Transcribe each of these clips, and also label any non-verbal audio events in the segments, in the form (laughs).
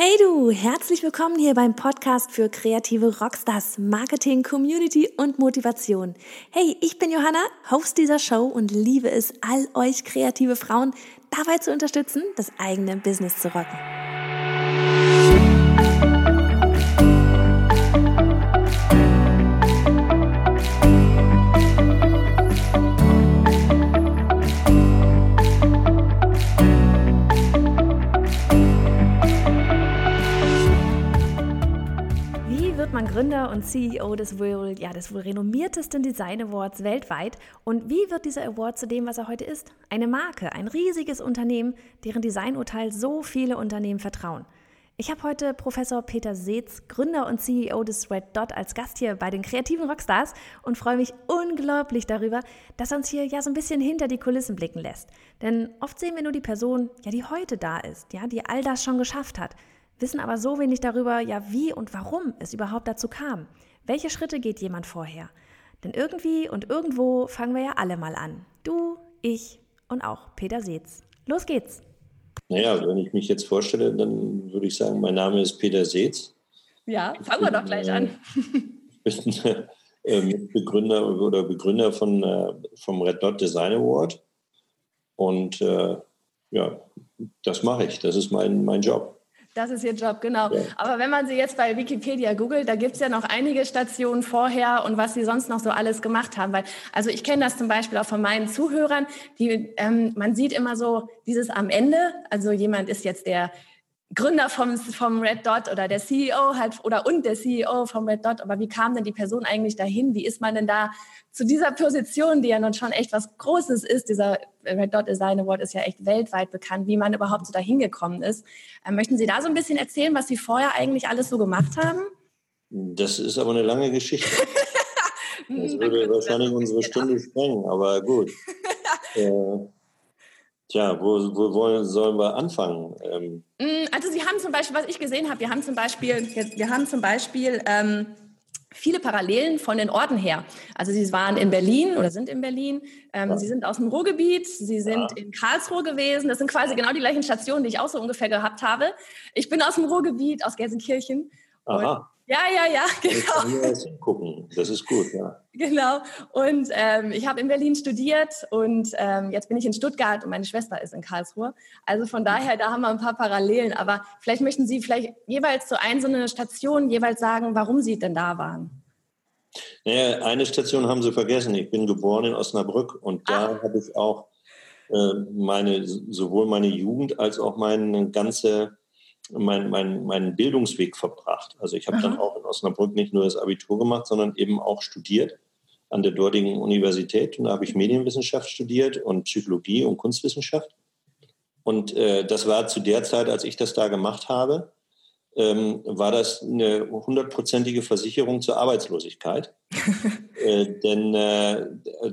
Hey du, herzlich willkommen hier beim Podcast für kreative Rockstars, Marketing, Community und Motivation. Hey, ich bin Johanna, Host dieser Show und liebe es, all euch kreative Frauen dabei zu unterstützen, das eigene Business zu rocken. Gründer und CEO des wohl, ja, des wohl renommiertesten Design Awards weltweit. Und wie wird dieser Award zu dem, was er heute ist? Eine Marke, ein riesiges Unternehmen, deren Designurteil so viele Unternehmen vertrauen. Ich habe heute Professor Peter Seetz, Gründer und CEO des Red Dot, als Gast hier bei den kreativen Rockstars und freue mich unglaublich darüber, dass er uns hier ja so ein bisschen hinter die Kulissen blicken lässt. Denn oft sehen wir nur die Person, ja, die heute da ist, ja, die all das schon geschafft hat wissen aber so wenig darüber, ja, wie und warum es überhaupt dazu kam. Welche Schritte geht jemand vorher? Denn irgendwie und irgendwo fangen wir ja alle mal an. Du, ich und auch Peter Seetz. Los geht's! Naja, wenn ich mich jetzt vorstelle, dann würde ich sagen, mein Name ist Peter Seetz. Ja, fangen wir doch gleich an. Ich bin äh, Mitbegründer oder Begründer von, äh, vom Red Dot Design Award. Und äh, ja, das mache ich. Das ist mein, mein Job. Das ist Ihr Job, genau. Ja. Aber wenn man Sie jetzt bei Wikipedia googelt, da gibt es ja noch einige Stationen vorher und was Sie sonst noch so alles gemacht haben. Weil, also ich kenne das zum Beispiel auch von meinen Zuhörern, die, ähm, man sieht immer so dieses am Ende, also jemand ist jetzt der Gründer vom, vom Red Dot oder der CEO halt oder und der CEO vom Red Dot. Aber wie kam denn die Person eigentlich dahin? Wie ist man denn da zu dieser Position, die ja nun schon echt was Großes ist? Dieser Red Dot Design Award ist ja echt weltweit bekannt, wie man überhaupt so dahin gekommen ist. Äh, möchten Sie da so ein bisschen erzählen, was Sie vorher eigentlich alles so gemacht haben? Das ist aber eine lange Geschichte. (laughs) Das würde wahrscheinlich unsere Stunde sprengen, aber gut. (laughs) äh, Tja, wo, wo wollen, sollen wir anfangen? Ähm mm, also Sie haben zum Beispiel, was ich gesehen habe, wir haben zum Beispiel, wir haben zum Beispiel ähm, viele Parallelen von den Orten her. Also Sie waren in Berlin oder sind in Berlin, ähm, ja. Sie sind aus dem Ruhrgebiet, Sie sind ja. in Karlsruhe gewesen. Das sind quasi genau die gleichen Stationen, die ich auch so ungefähr gehabt habe. Ich bin aus dem Ruhrgebiet, aus Gelsenkirchen. Aha. Ja, ja, ja, genau. Jetzt hingucken. Das ist gut, ja. Genau. Und ähm, ich habe in Berlin studiert und ähm, jetzt bin ich in Stuttgart und meine Schwester ist in Karlsruhe. Also von daher, da haben wir ein paar Parallelen. Aber vielleicht möchten Sie vielleicht jeweils zu einzelnen Stationen jeweils sagen, warum Sie denn da waren. Naja, eine Station haben Sie vergessen. Ich bin geboren in Osnabrück und da ah. habe ich auch äh, meine, sowohl meine Jugend als auch meine ganze mein, mein, meinen Bildungsweg verbracht. Also ich habe dann auch in Osnabrück nicht nur das Abitur gemacht, sondern eben auch studiert an der dortigen Universität. Und da habe ich Medienwissenschaft studiert und Psychologie und Kunstwissenschaft. Und äh, das war zu der Zeit, als ich das da gemacht habe, ähm, war das eine hundertprozentige Versicherung zur Arbeitslosigkeit. (laughs) äh, denn äh,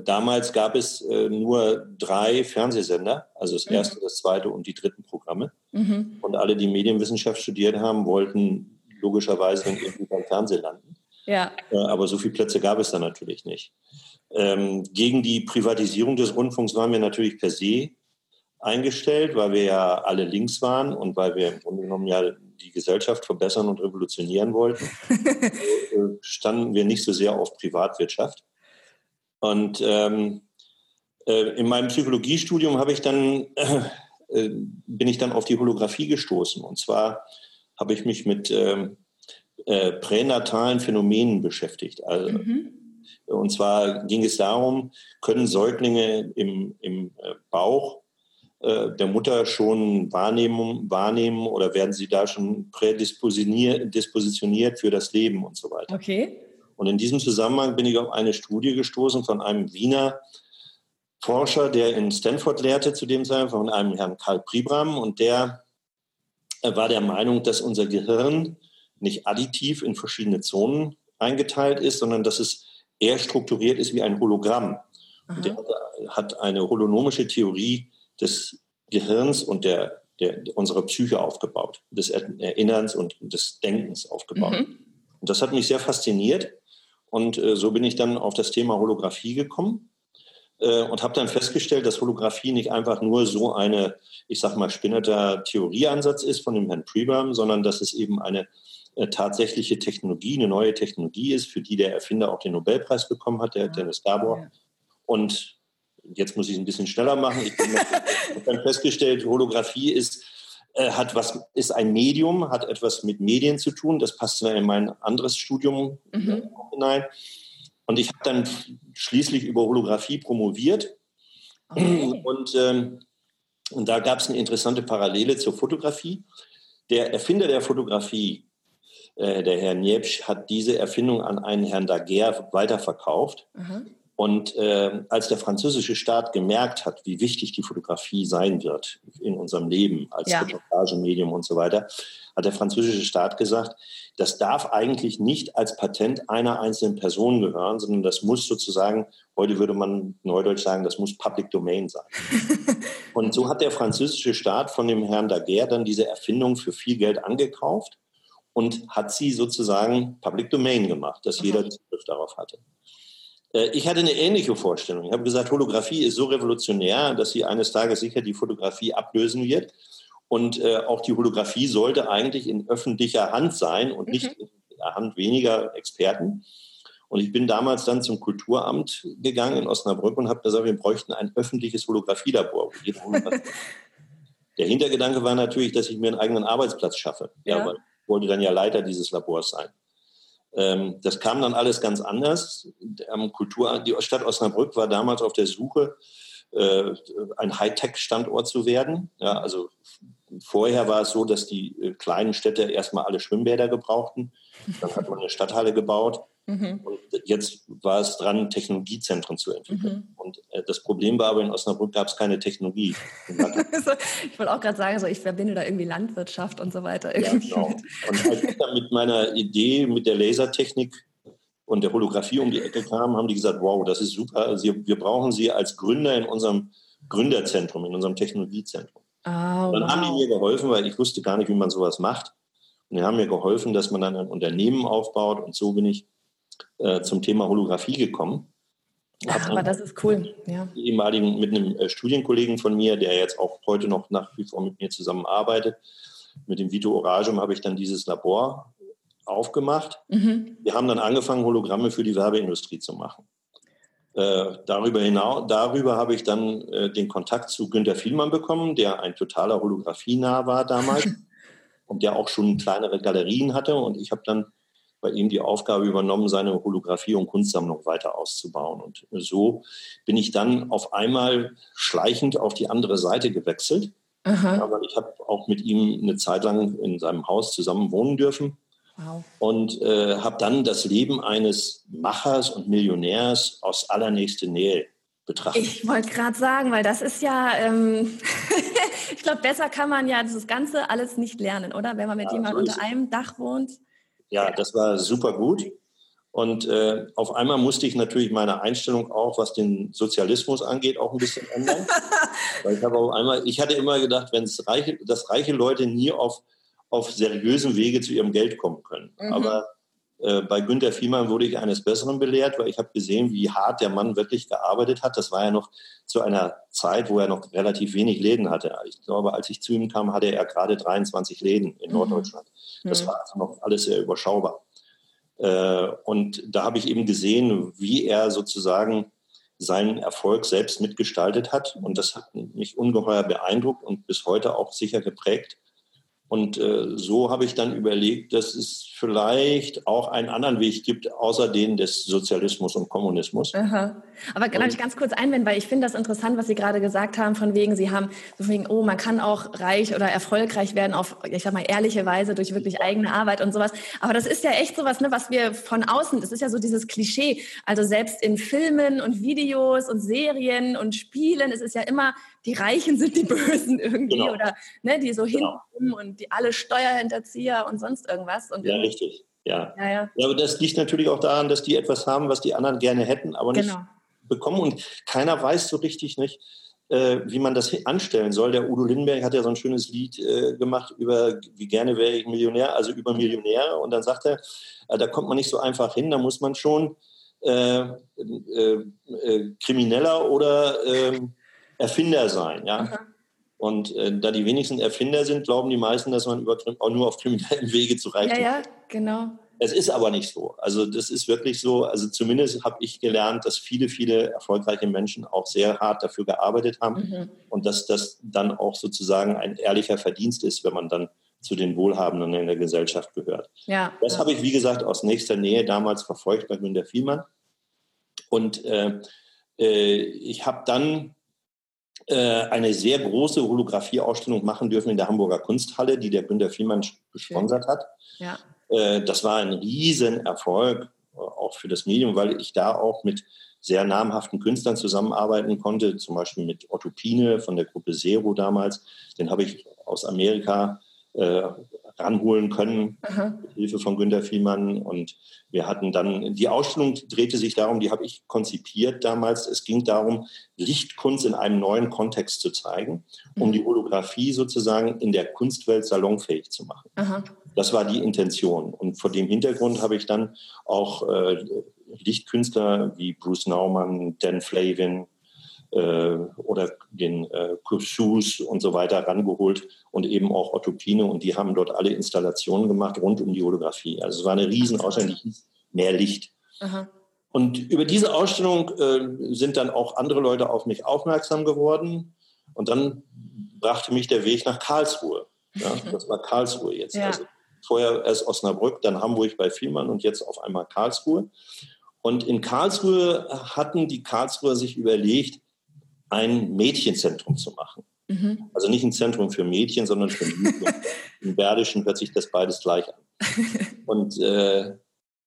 damals gab es äh, nur drei Fernsehsender, also das mhm. erste, mhm. das zweite und die dritten Programme. Mhm. Und alle, die Medienwissenschaft studiert haben, wollten logischerweise dann irgendwie beim Fernsehen landen. Ja. Äh, aber so viele Plätze gab es da natürlich nicht. Ähm, gegen die Privatisierung des Rundfunks waren wir natürlich per se eingestellt, weil wir ja alle links waren und weil wir im Grunde genommen ja die Gesellschaft verbessern und revolutionieren wollten, (laughs) äh, standen wir nicht so sehr auf Privatwirtschaft. Und ähm, äh, in meinem Psychologiestudium habe ich dann äh, bin ich dann auf die Holographie gestoßen. Und zwar habe ich mich mit ähm, äh, pränatalen Phänomenen beschäftigt. Also, mhm. Und zwar ging es darum, können Säuglinge im, im äh, Bauch äh, der Mutter schon wahrnehmen, wahrnehmen oder werden sie da schon prädispositioniert für das Leben und so weiter. Okay. Und in diesem Zusammenhang bin ich auf eine Studie gestoßen von einem Wiener Forscher, der in Stanford lehrte zu dem Zeitpunkt, von einem Herrn Karl Pribram. Und der war der Meinung, dass unser Gehirn nicht additiv in verschiedene Zonen eingeteilt ist, sondern dass es eher strukturiert ist wie ein Hologramm. Und der hat eine holonomische Theorie des Gehirns und der, der, unserer Psyche aufgebaut, des Erinnerns und des Denkens aufgebaut. Mhm. Und das hat mich sehr fasziniert. Und äh, so bin ich dann auf das Thema Holographie gekommen. äh, und habe dann festgestellt, dass Holographie nicht einfach nur so eine, ich sag mal, spinnerter Theorieansatz ist von dem Herrn Preberm, sondern dass es eben eine äh, tatsächliche Technologie, eine neue Technologie ist, für die der Erfinder auch den Nobelpreis bekommen hat, der ja. Dennis Gabor. Und jetzt muss ich es ein bisschen schneller machen. Ich habe dann festgestellt, Holographie ist äh, hat was, ist ein Medium, hat etwas mit Medien zu tun. Das passt in mein anderes Studium mhm. hinein. Und ich habe dann schließlich über Holographie promoviert. Okay. Und, ähm, und da gab es eine interessante Parallele zur Fotografie. Der Erfinder der Fotografie, äh, der Herr Niepsch, hat diese Erfindung an einen Herrn Daguerre weiterverkauft. Mhm. Und äh, als der französische Staat gemerkt hat, wie wichtig die Fotografie sein wird in unserem Leben als ja. Reportagemedium und so weiter, hat der französische Staat gesagt, das darf eigentlich nicht als Patent einer einzelnen Person gehören, sondern das muss sozusagen, heute würde man neudeutsch sagen, das muss Public Domain sein. (laughs) und so hat der französische Staat von dem Herrn Daguerre dann diese Erfindung für viel Geld angekauft und hat sie sozusagen Public Domain gemacht, dass jeder Zugriff darauf hatte. Äh, ich hatte eine ähnliche Vorstellung. Ich habe gesagt, Holographie ist so revolutionär, dass sie eines Tages sicher die Fotografie ablösen wird. Und äh, auch die Holographie sollte eigentlich in öffentlicher Hand sein und nicht mhm. in der Hand weniger Experten. Und ich bin damals dann zum Kulturamt gegangen in Osnabrück und habe gesagt, wir bräuchten ein öffentliches Holographielabor. (laughs) der Hintergedanke war natürlich, dass ich mir einen eigenen Arbeitsplatz schaffe. Ja, ja weil ich wollte dann ja Leiter dieses Labors sein. Ähm, das kam dann alles ganz anders. Kultur, die Stadt Osnabrück war damals auf der Suche, äh, ein Hightech-Standort zu werden. Ja, also vorher war es so, dass die äh, kleinen Städte erstmal alle Schwimmbäder gebrauchten. Dann hat man eine Stadthalle gebaut. Mhm. Und jetzt war es dran, Technologiezentren zu entwickeln. Mhm. Und äh, das Problem war aber, in Osnabrück gab es keine Technologie. (laughs) ich wollte auch gerade sagen, so ich verbinde da irgendwie Landwirtschaft und so weiter. Ja, genau. Und als ich dann mit meiner Idee, mit der Lasertechnik und der Holographie um die Ecke kam, haben die gesagt, wow, das ist super. Sie, wir brauchen Sie als Gründer in unserem Gründerzentrum, in unserem Technologiezentrum. Oh, dann wow. haben die mir geholfen, weil ich wusste gar nicht, wie man sowas macht. Und die haben mir geholfen, dass man dann ein Unternehmen aufbaut. Und so bin ich äh, zum Thema Holographie gekommen. Ach, aber das ist cool, ja. Ehemaligen mit einem äh, Studienkollegen von mir, der jetzt auch heute noch nach wie vor mit mir zusammenarbeitet, mit dem Vito Oragem habe ich dann dieses Labor aufgemacht. Mhm. Wir haben dann angefangen, Hologramme für die Werbeindustrie zu machen. Äh, darüber hinaus, darüber habe ich dann äh, den Kontakt zu Günter Vielmann bekommen, der ein totaler Holographie-nah war damals (laughs) und der auch schon kleinere Galerien hatte. Und ich habe dann bei ihm die Aufgabe übernommen, seine Holographie- und Kunstsammlung weiter auszubauen. Und so bin ich dann auf einmal schleichend auf die andere Seite gewechselt. Aha. Aber ich habe auch mit ihm eine Zeit lang in seinem Haus zusammen wohnen dürfen. Wow. Und äh, habe dann das Leben eines Machers und Millionärs aus allernächster Nähe betrachtet. Ich wollte gerade sagen, weil das ist ja, ähm, (laughs) ich glaube, besser kann man ja das Ganze alles nicht lernen, oder? Wenn man mit ja, jemandem unter einem Dach wohnt. Ja, das war super gut. Und äh, auf einmal musste ich natürlich meine Einstellung auch, was den Sozialismus angeht, auch ein bisschen ändern. (laughs) Weil ich habe auf einmal, ich hatte immer gedacht, wenn es reiche, dass reiche Leute nie auf, auf seriösen Wege zu ihrem Geld kommen können. Mhm. Aber bei Günter Fiemann wurde ich eines Besseren belehrt, weil ich habe gesehen, wie hart der Mann wirklich gearbeitet hat. Das war ja noch zu einer Zeit, wo er noch relativ wenig Läden hatte. Ich glaube, als ich zu ihm kam, hatte er gerade 23 Läden in mhm. Norddeutschland. Das mhm. war also noch alles sehr überschaubar. Äh, und da habe ich eben gesehen, wie er sozusagen seinen Erfolg selbst mitgestaltet hat. Und das hat mich ungeheuer beeindruckt und bis heute auch sicher geprägt. Und äh, so habe ich dann überlegt, dass es vielleicht auch einen anderen Weg gibt, außer den des Sozialismus und Kommunismus. Aha. Aber kann ich ganz kurz einwenden, weil ich finde das interessant, was Sie gerade gesagt haben, von wegen, Sie haben so von wegen, oh, man kann auch reich oder erfolgreich werden auf, ich sag mal, ehrliche Weise durch wirklich eigene Arbeit und sowas. Aber das ist ja echt sowas, ne, was wir von außen, das ist ja so dieses Klischee. Also selbst in Filmen und Videos und Serien und Spielen, es ist ja immer die Reichen sind die Bösen irgendwie genau. oder ne, die so genau. hinten und die alle Steuerhinterzieher und sonst irgendwas. Und ja, richtig. Ja. Ja, ja. ja, aber das liegt natürlich auch daran, dass die etwas haben, was die anderen gerne hätten, aber nicht genau. bekommen. Und keiner weiß so richtig nicht, äh, wie man das anstellen soll. Der Udo Lindenberg hat ja so ein schönes Lied äh, gemacht über, wie gerne wäre ich Millionär, also über Millionäre. Und dann sagt er, äh, da kommt man nicht so einfach hin, da muss man schon äh, äh, äh, Krimineller oder ähm, Erfinder sein. Ja? Mhm. Und äh, da die wenigsten Erfinder sind, glauben die meisten, dass man über, auch nur auf kriminellen (laughs) Wege zu reichen. Ja, ja, genau. Es ist aber nicht so. Also das ist wirklich so. Also zumindest habe ich gelernt, dass viele, viele erfolgreiche Menschen auch sehr hart dafür gearbeitet haben mhm. und dass das dann auch sozusagen ein ehrlicher Verdienst ist, wenn man dann zu den Wohlhabenden in der Gesellschaft gehört. Ja, das ja. habe ich, wie gesagt, aus nächster Nähe damals verfolgt bei Günter Vielmann. Und äh, äh, ich habe dann eine sehr große Holographieausstellung machen dürfen in der Hamburger Kunsthalle, die der Günter Vielmann gesponsert hat. Ja. Äh, das war ein Riesenerfolg, äh, auch für das Medium, weil ich da auch mit sehr namhaften Künstlern zusammenarbeiten konnte, zum Beispiel mit Otto Pine von der Gruppe Zero damals. Den habe ich aus Amerika äh, ranholen können, Aha. mit Hilfe von Günter Vielmann. Und wir hatten dann, die Ausstellung drehte sich darum, die habe ich konzipiert damals. Es ging darum, Lichtkunst in einem neuen Kontext zu zeigen, um mhm. die Holographie sozusagen in der Kunstwelt salonfähig zu machen. Aha. Das war die Intention. Und vor dem Hintergrund habe ich dann auch äh, Lichtkünstler wie Bruce Naumann, Dan Flavin, oder den äh, Kussus und so weiter rangeholt und eben auch Otto Pine und die haben dort alle Installationen gemacht rund um die Holographie. Also es war eine Riesenausstellung, die hieß Mehr Licht. Aha. Und über diese Ausstellung äh, sind dann auch andere Leute auf mich aufmerksam geworden und dann brachte mich der Weg nach Karlsruhe. Ja, das war Karlsruhe jetzt. Ja. Also vorher erst Osnabrück, dann Hamburg bei Vielmann und jetzt auf einmal Karlsruhe. Und in Karlsruhe hatten die Karlsruher sich überlegt, ein Mädchenzentrum zu machen. Mhm. Also nicht ein Zentrum für Mädchen, sondern für Mädchen. (laughs) Im Berdischen hört sich das beides gleich an. (laughs) Und, äh,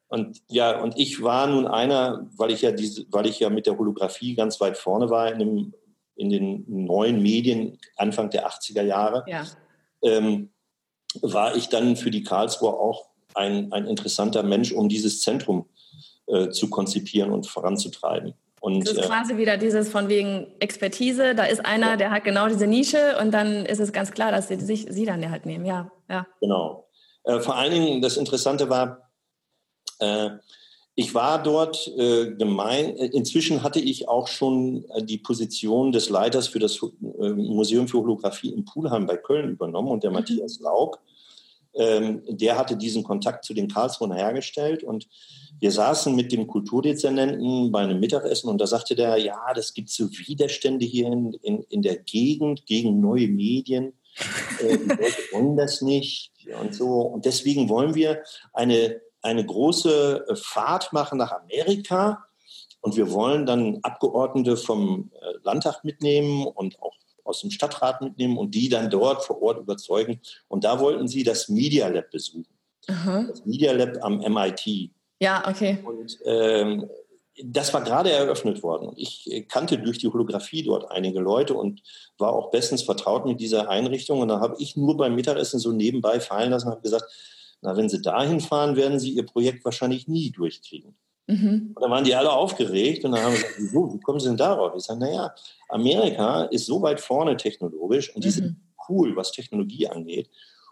und ja, und ich war nun einer, weil ich ja diese, weil ich ja mit der Holographie ganz weit vorne war in, dem, in den neuen Medien Anfang der 80er Jahre, ja. ähm, war ich dann für die Karlsruhe auch ein, ein interessanter Mensch, um dieses Zentrum äh, zu konzipieren und voranzutreiben. Und, das ist äh, quasi wieder dieses von wegen Expertise. Da ist einer, der hat genau diese Nische und dann ist es ganz klar, dass sie sich sie dann halt nehmen. Ja, ja. Genau. Äh, vor allen Dingen das Interessante war, äh, ich war dort äh, gemein. Äh, inzwischen hatte ich auch schon äh, die Position des Leiters für das Museum für Holographie in Pulheim bei Köln übernommen und der mhm. Matthias Laug, ähm, der hatte diesen Kontakt zu den Karlsruher hergestellt und wir saßen mit dem Kulturdezernenten bei einem Mittagessen und da sagte der, ja, das gibt so Widerstände hier in, in, in der Gegend gegen neue Medien. Äh, die Leute (laughs) wollen das nicht und so. Und deswegen wollen wir eine, eine große äh, Fahrt machen nach Amerika und wir wollen dann Abgeordnete vom äh, Landtag mitnehmen und auch aus dem Stadtrat mitnehmen und die dann dort vor Ort überzeugen. Und da wollten sie das Media Lab besuchen. Aha. Das Media Lab am MIT. Ja, okay. Und ähm, das war gerade eröffnet worden. Und ich kannte durch die Holographie dort einige Leute und war auch bestens vertraut mit dieser Einrichtung. Und da habe ich nur beim Mittagessen so nebenbei fallen lassen und habe gesagt, na, wenn Sie dahin fahren, werden Sie Ihr Projekt wahrscheinlich nie durchkriegen. Mhm. Und dann waren die alle aufgeregt und dann haben wir gesagt, wieso, wie kommen Sie denn darauf? Ich sage, naja, Amerika ist so weit vorne technologisch und die mhm. sind cool, was Technologie angeht.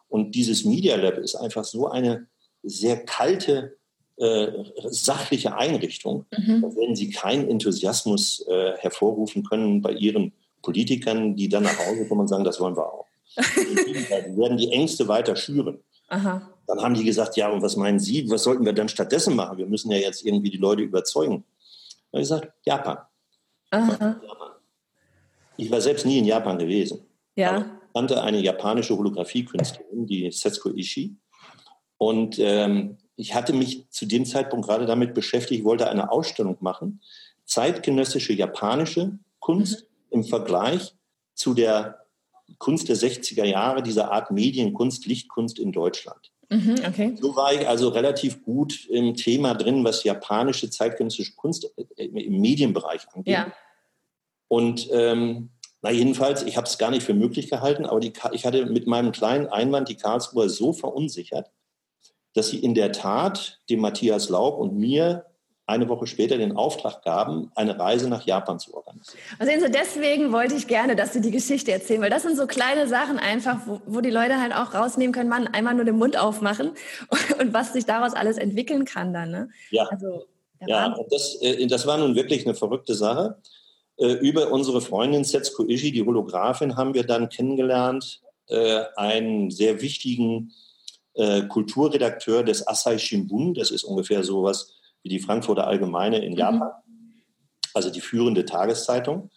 Und dieses Media Lab ist einfach so eine sehr kalte äh, sachliche Einrichtung, mhm. da werden sie keinen Enthusiasmus äh, hervorrufen können bei ihren Politikern, die dann nach Hause kommen und sagen, das wollen wir auch. (laughs) die werden die Ängste weiter schüren. Aha. Dann haben die gesagt, ja, und was meinen Sie, was sollten wir dann stattdessen machen? Wir müssen ja jetzt irgendwie die Leute überzeugen. Dann habe ich gesagt, Japan. Japan. Ich war selbst nie in Japan gewesen. Ja. ich kannte eine japanische Holographie-Künstlerin, die Setsuko Ishii. Und ähm, ich hatte mich zu dem Zeitpunkt gerade damit beschäftigt, ich wollte eine Ausstellung machen, zeitgenössische japanische Kunst mhm. im Vergleich zu der Kunst der 60er Jahre, dieser Art Medienkunst, Lichtkunst in Deutschland. Mhm, okay. So war ich also relativ gut im Thema drin, was japanische zeitgenössische Kunst äh, im Medienbereich angeht. Ja. Und ähm, na jedenfalls, ich habe es gar nicht für möglich gehalten, aber die, ich hatte mit meinem kleinen Einwand die Karlsruher so verunsichert, dass sie in der Tat dem Matthias Laub und mir eine Woche später den Auftrag gaben, eine Reise nach Japan zu organisieren. Also sehen Sie, deswegen wollte ich gerne, dass Sie die Geschichte erzählen, weil das sind so kleine Sachen einfach, wo, wo die Leute halt auch rausnehmen können, man einmal nur den Mund aufmachen und, (laughs) und, was sich daraus alles entwickeln kann dann. Ne? Ja. Also, Ja, und das, äh, das war nun wirklich eine verrückte Sache. Äh, über unsere Freundin Setsuko Ishii, die Holographin, haben wir dann kennengelernt, äh, einen sehr wichtigen Kulturredakteur des Asahi Shimbun. Das ist ungefähr sowas wie die Frankfurter Allgemeine in mhm. Japan, also die führende Tageszeitung.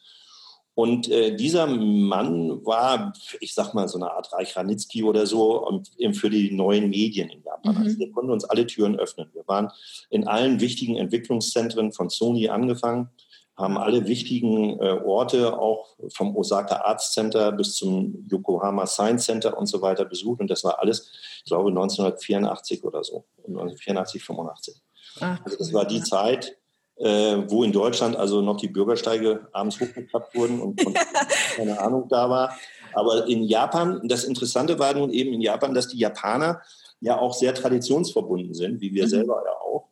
Und äh, dieser Mann war, ich sag mal, so eine Art Reich Ranitzky oder so und eben für die neuen Medien in Japan. Mhm. Also wir konnten uns alle Türen öffnen. Wir waren in allen wichtigen Entwicklungszentren von Sony angefangen, haben alle wichtigen äh, Orte, auch vom Osaka Arts Center bis zum Yokohama Science Center und so weiter besucht. Und das war alles, ich glaube, 1984 oder so, 1984, 85. Ach, also das war die Zeit, äh, wo in Deutschland also noch die Bürgersteige abends hochgeklappt wurden und, und (laughs) keine Ahnung da war. Aber in Japan, das Interessante war nun eben in Japan, dass die Japaner ja auch sehr traditionsverbunden sind, wie wir mhm. selber ja auch.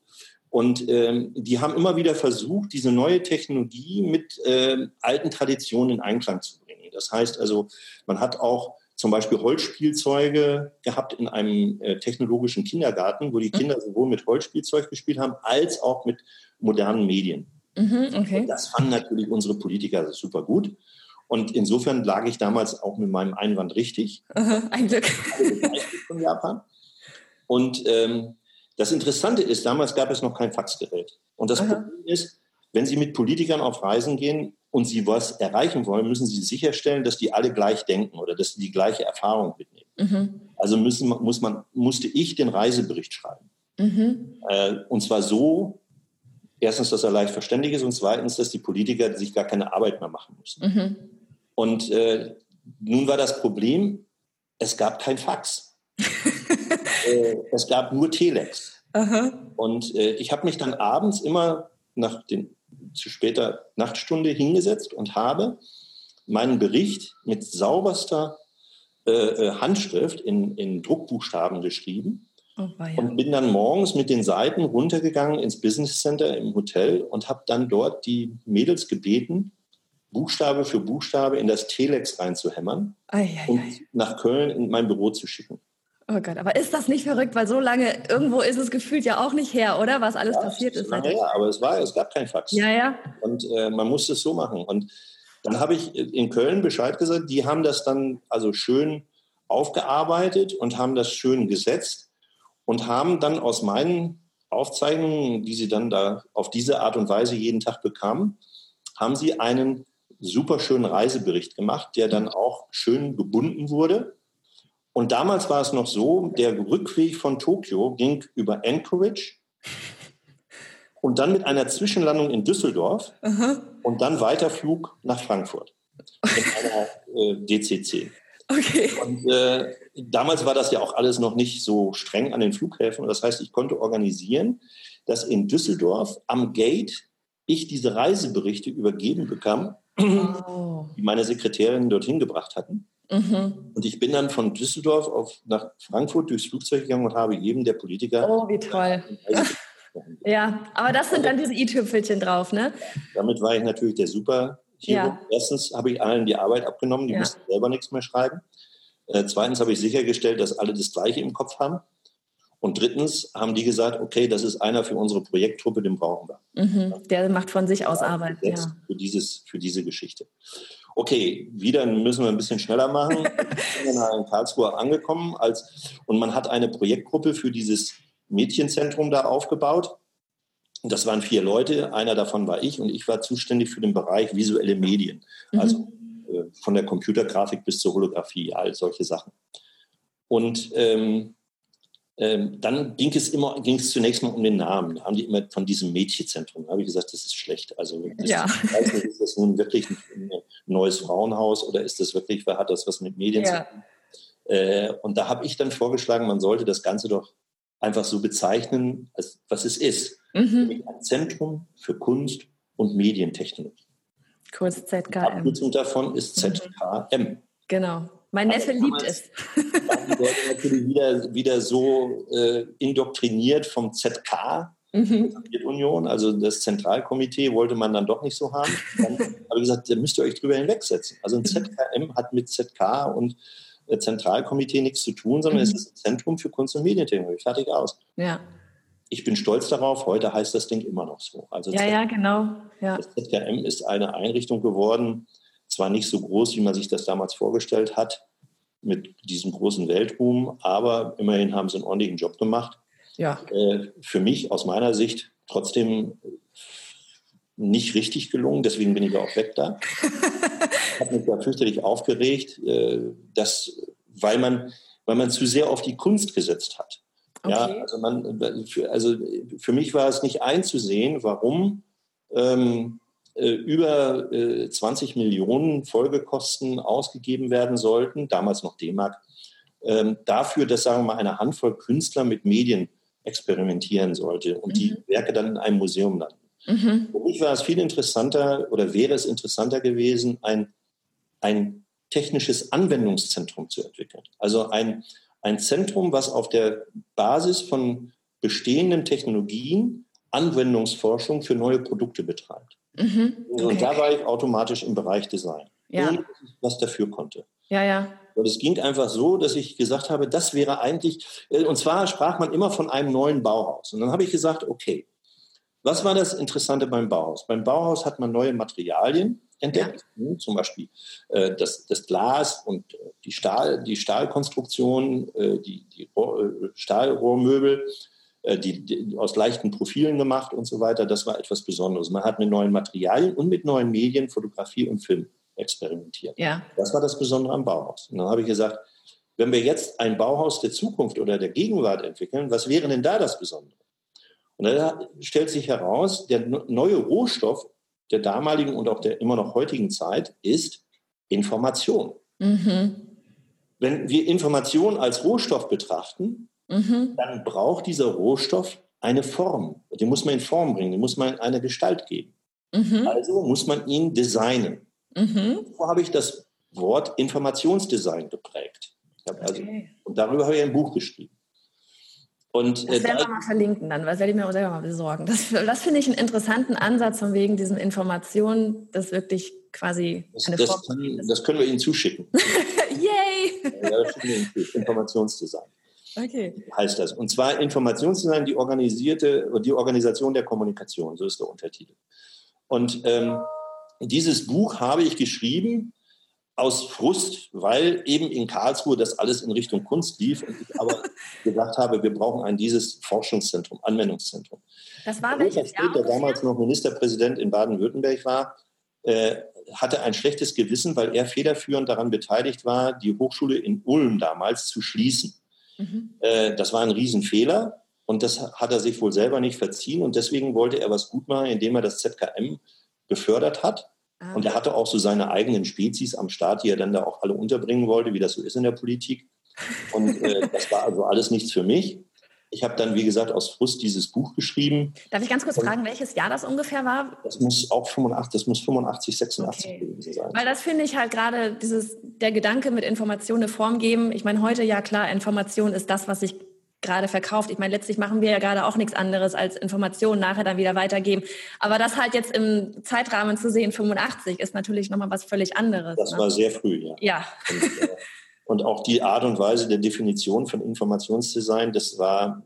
Und ähm, die haben immer wieder versucht, diese neue Technologie mit äh, alten Traditionen in Einklang zu bringen. Das heißt also, man hat auch zum Beispiel Holzspielzeuge gehabt in einem äh, technologischen Kindergarten, wo die mhm. Kinder sowohl mit Holzspielzeug gespielt haben, als auch mit modernen Medien. Mhm, okay. Das fanden natürlich unsere Politiker super gut. Und insofern lag ich damals auch mit meinem Einwand richtig. Aha, ein Glück. Von Japan. Und ähm, das Interessante ist, damals gab es noch kein Faxgerät. Und das Aha. Problem ist, wenn Sie mit Politikern auf Reisen gehen, und sie was erreichen wollen, müssen sie sicherstellen, dass die alle gleich denken oder dass sie die gleiche Erfahrung mitnehmen. Mhm. Also müssen, muss man, musste ich den Reisebericht schreiben. Mhm. Äh, und zwar so, erstens, dass er leicht verständlich ist und zweitens, dass die Politiker sich gar keine Arbeit mehr machen müssen. Mhm. Und äh, nun war das Problem, es gab kein Fax. (laughs) äh, es gab nur Telex. Aha. Und äh, ich habe mich dann abends immer nach den zu später Nachtstunde hingesetzt und habe meinen Bericht mit sauberster äh, äh Handschrift in, in Druckbuchstaben geschrieben oh, und bin dann morgens mit den Seiten runtergegangen ins Business Center im Hotel und habe dann dort die Mädels gebeten, Buchstabe für Buchstabe in das Telex reinzuhämmern ei, ei, und ei. nach Köln in mein Büro zu schicken. Oh Gott, aber ist das nicht verrückt? Weil so lange, irgendwo ist es gefühlt ja auch nicht her, oder? Was alles ja, passiert ist. Lange her, aber es war, es gab kein Fax. Ja, ja. Und äh, man musste es so machen. Und dann habe ich in Köln Bescheid gesagt, die haben das dann also schön aufgearbeitet und haben das schön gesetzt und haben dann aus meinen Aufzeichnungen, die sie dann da auf diese Art und Weise jeden Tag bekamen, haben sie einen super schönen Reisebericht gemacht, der dann auch schön gebunden wurde und damals war es noch so, der Rückweg von Tokio ging über Anchorage (laughs) und dann mit einer Zwischenlandung in Düsseldorf Aha. und dann Weiterflug nach Frankfurt mit (laughs) einer äh, DCC. Okay. Und äh, damals war das ja auch alles noch nicht so streng an den Flughäfen. Das heißt, ich konnte organisieren, dass in Düsseldorf am Gate ich diese Reiseberichte übergeben bekam, oh. die meine Sekretärin dorthin gebracht hatten. Mhm. Und ich bin dann von Düsseldorf auf, nach Frankfurt durchs Flugzeug gegangen und habe jedem der Politiker. Oh, wie toll. (laughs) ja, aber das sind dann diese i-Tüpfelchen drauf, ne? Damit war ich natürlich der Super. Ja. Erstens habe ich allen die Arbeit abgenommen, die ja. mussten selber nichts mehr schreiben. Äh, zweitens habe ich sichergestellt, dass alle das Gleiche im Kopf haben. Und drittens haben die gesagt, okay, das ist einer für unsere Projektgruppe, den brauchen wir. Mhm, der macht von sich aus Arbeit. Ja. Für, dieses, für diese Geschichte okay, wieder müssen wir ein bisschen schneller machen. (laughs) Ich bin dann in Karlsruhe angekommen als, und man hat eine Projektgruppe für dieses Mädchenzentrum da aufgebaut. Und das waren vier Leute, einer davon war ich und ich war zuständig für den Bereich visuelle Medien. Mhm. Also äh, von der Computergrafik bis zur Holographie, all solche Sachen. Und ähm, ähm, dann ging es immer, ging es zunächst mal um den Namen. Da haben die immer von diesem Mädchenzentrum. Da habe ich gesagt, das ist schlecht. Also das ja. ist, weiß nicht, ist das nun wirklich ein, neues Frauenhaus oder ist das wirklich, hat das was mit Medien ja. zu tun? Äh, und da habe ich dann vorgeschlagen, man sollte das Ganze doch einfach so bezeichnen, als, was es ist. Mhm. Ein Zentrum für Kunst und Medientechnologie. Kurz ZKM. Die Abkürzung davon ist ZKM. Mhm. Genau. Mein Neffe liebt es. Die Leute natürlich wieder, wieder so äh, indoktriniert vom ZK, mhm. Union, also das Zentralkomitee wollte man dann doch nicht so haben. Dann habe ich gesagt, da müsst ihr euch drüber hinwegsetzen. Also ein ZKM hat mit ZK und äh, Zentralkomitee nichts zu tun, sondern mhm. es ist ein Zentrum für Kunst und Medientechnologie. Fertig aus. Ja. ich bin stolz darauf, heute heißt das Ding immer noch so. Also ja, ja, genau. Ja. Das ZKM ist eine Einrichtung geworden, zwar nicht so groß, wie man sich das damals vorgestellt hat, mit diesem großen Weltruhm, aber immerhin haben sie einen ordentlichen Job gemacht. Ja. Äh, für mich aus meiner Sicht trotzdem nicht richtig gelungen, deswegen bin ich auch weg da. (laughs) habe mich da fürchterlich aufgeregt, äh, dass, weil, man, weil man zu sehr auf die Kunst gesetzt hat. Okay. Ja, also, man, für, also für mich war es nicht einzusehen, warum ähm, äh, über äh, 20 Millionen Folgekosten ausgegeben werden sollten, damals noch D-Mark, ähm, dafür, dass, sagen wir mal, eine Handvoll Künstler mit Medien experimentieren sollte und mhm. die Werke dann in einem Museum landen. Mhm. Für mich war es viel interessanter oder wäre es interessanter gewesen, ein, ein technisches Anwendungszentrum zu entwickeln. Also ein, ein Zentrum, was auf der Basis von bestehenden Technologien Anwendungsforschung für neue Produkte betreibt. Mhm. Okay. Und da war ich automatisch im Bereich Design, ja. ohne dass ich was dafür konnte. Ja, ja. Und es ging einfach so, dass ich gesagt habe, das wäre eigentlich, äh, und zwar sprach man immer von einem neuen Bauhaus. Und dann habe ich gesagt, okay, was war das Interessante beim Bauhaus? Beim Bauhaus hat man neue Materialien entdeckt, ja. Hm, zum Beispiel äh, das, das, Glas und äh, die, Stahl, die Stahlkonstruktion, äh, die, die äh, Stahlrohrmöbel, die, die, aus leichten Profilen gemacht und so weiter. Das war etwas Besonderes. Man hat mit neuen Materialien und mit neuen Medien, Fotografie und Film experimentiert. Ja. Das war das Besondere am Bauhaus. Und dann habe ich gesagt, wenn wir jetzt ein Bauhaus der Zukunft oder der Gegenwart entwickeln, was wäre denn da das Besondere? Und da stellt sich heraus, der neue Rohstoff der damaligen und auch der immer noch heutigen Zeit ist Information. Mhm. Wenn wir Information als Rohstoff betrachten, mhm. dann braucht dieser Rohstoff eine Form. Den muss man in Form bringen, den muss man eine Gestalt geben. Mhm. Also muss man ihn designen. Mhm. So habe ich das Wort Informationsdesign geprägt. Also, okay. Und darüber habe ich ein Buch geschrieben. Und, das äh, werden wir mal verlinken dann, weil das werde ich mir auch selber mal besorgen. Das, das finde ich einen interessanten Ansatz von wegen diesen Informationen, das wirklich quasi das, eine das, kann, das können wir Ihnen zuschicken. (laughs) Yay! Ja, das Informationsdesign. Okay. Heißt das. Und zwar Informationsdesign, die organisierte, die Organisation der Kommunikation, so ist der Untertitel. Und ähm, dieses Buch habe ich geschrieben aus Frust, weil eben in Karlsruhe das alles in Richtung Kunst lief und ich aber (laughs) gedacht habe, wir brauchen ein dieses Forschungszentrum, Anwendungszentrum. Das war welches Jahr der damals noch Ministerpräsident in Baden-Württemberg war, äh, hatte ein schlechtes Gewissen, weil er federführend daran beteiligt war, die Hochschule in Ulm damals zu schließen. Mhm. Äh, das war ein Riesenfehler und das hat er sich wohl selber nicht verziehen und deswegen wollte er was gut machen, indem er das ZKM befördert hat Ah. Und er hatte auch so seine eigenen Spezies am Start, die er dann da auch alle unterbringen wollte, wie das so ist in der Politik. Und äh, das war also alles nichts für mich. Ich habe dann, wie gesagt, aus Frust dieses Buch geschrieben. Darf ich ganz kurz fragen, welches Jahr das ungefähr war? Das muss auch 85, das muss 85, 86 okay. gewesen sein. Weil das finde ich halt gerade dieses, der Gedanke mit Information eine Form geben. Ich meine, heute ja klar, Information ist das, was ich gerade verkauft. Ich meine, letztlich machen wir ja gerade auch nichts anderes als Informationen nachher dann wieder weitergeben. Aber das halt jetzt im Zeitrahmen zu sehen, 85, ist natürlich nochmal was völlig anderes. Das ne? war sehr früh, ja. Ja. Und, (laughs) äh, und, auch die Art und Weise der Definition von Informationsdesign, das war,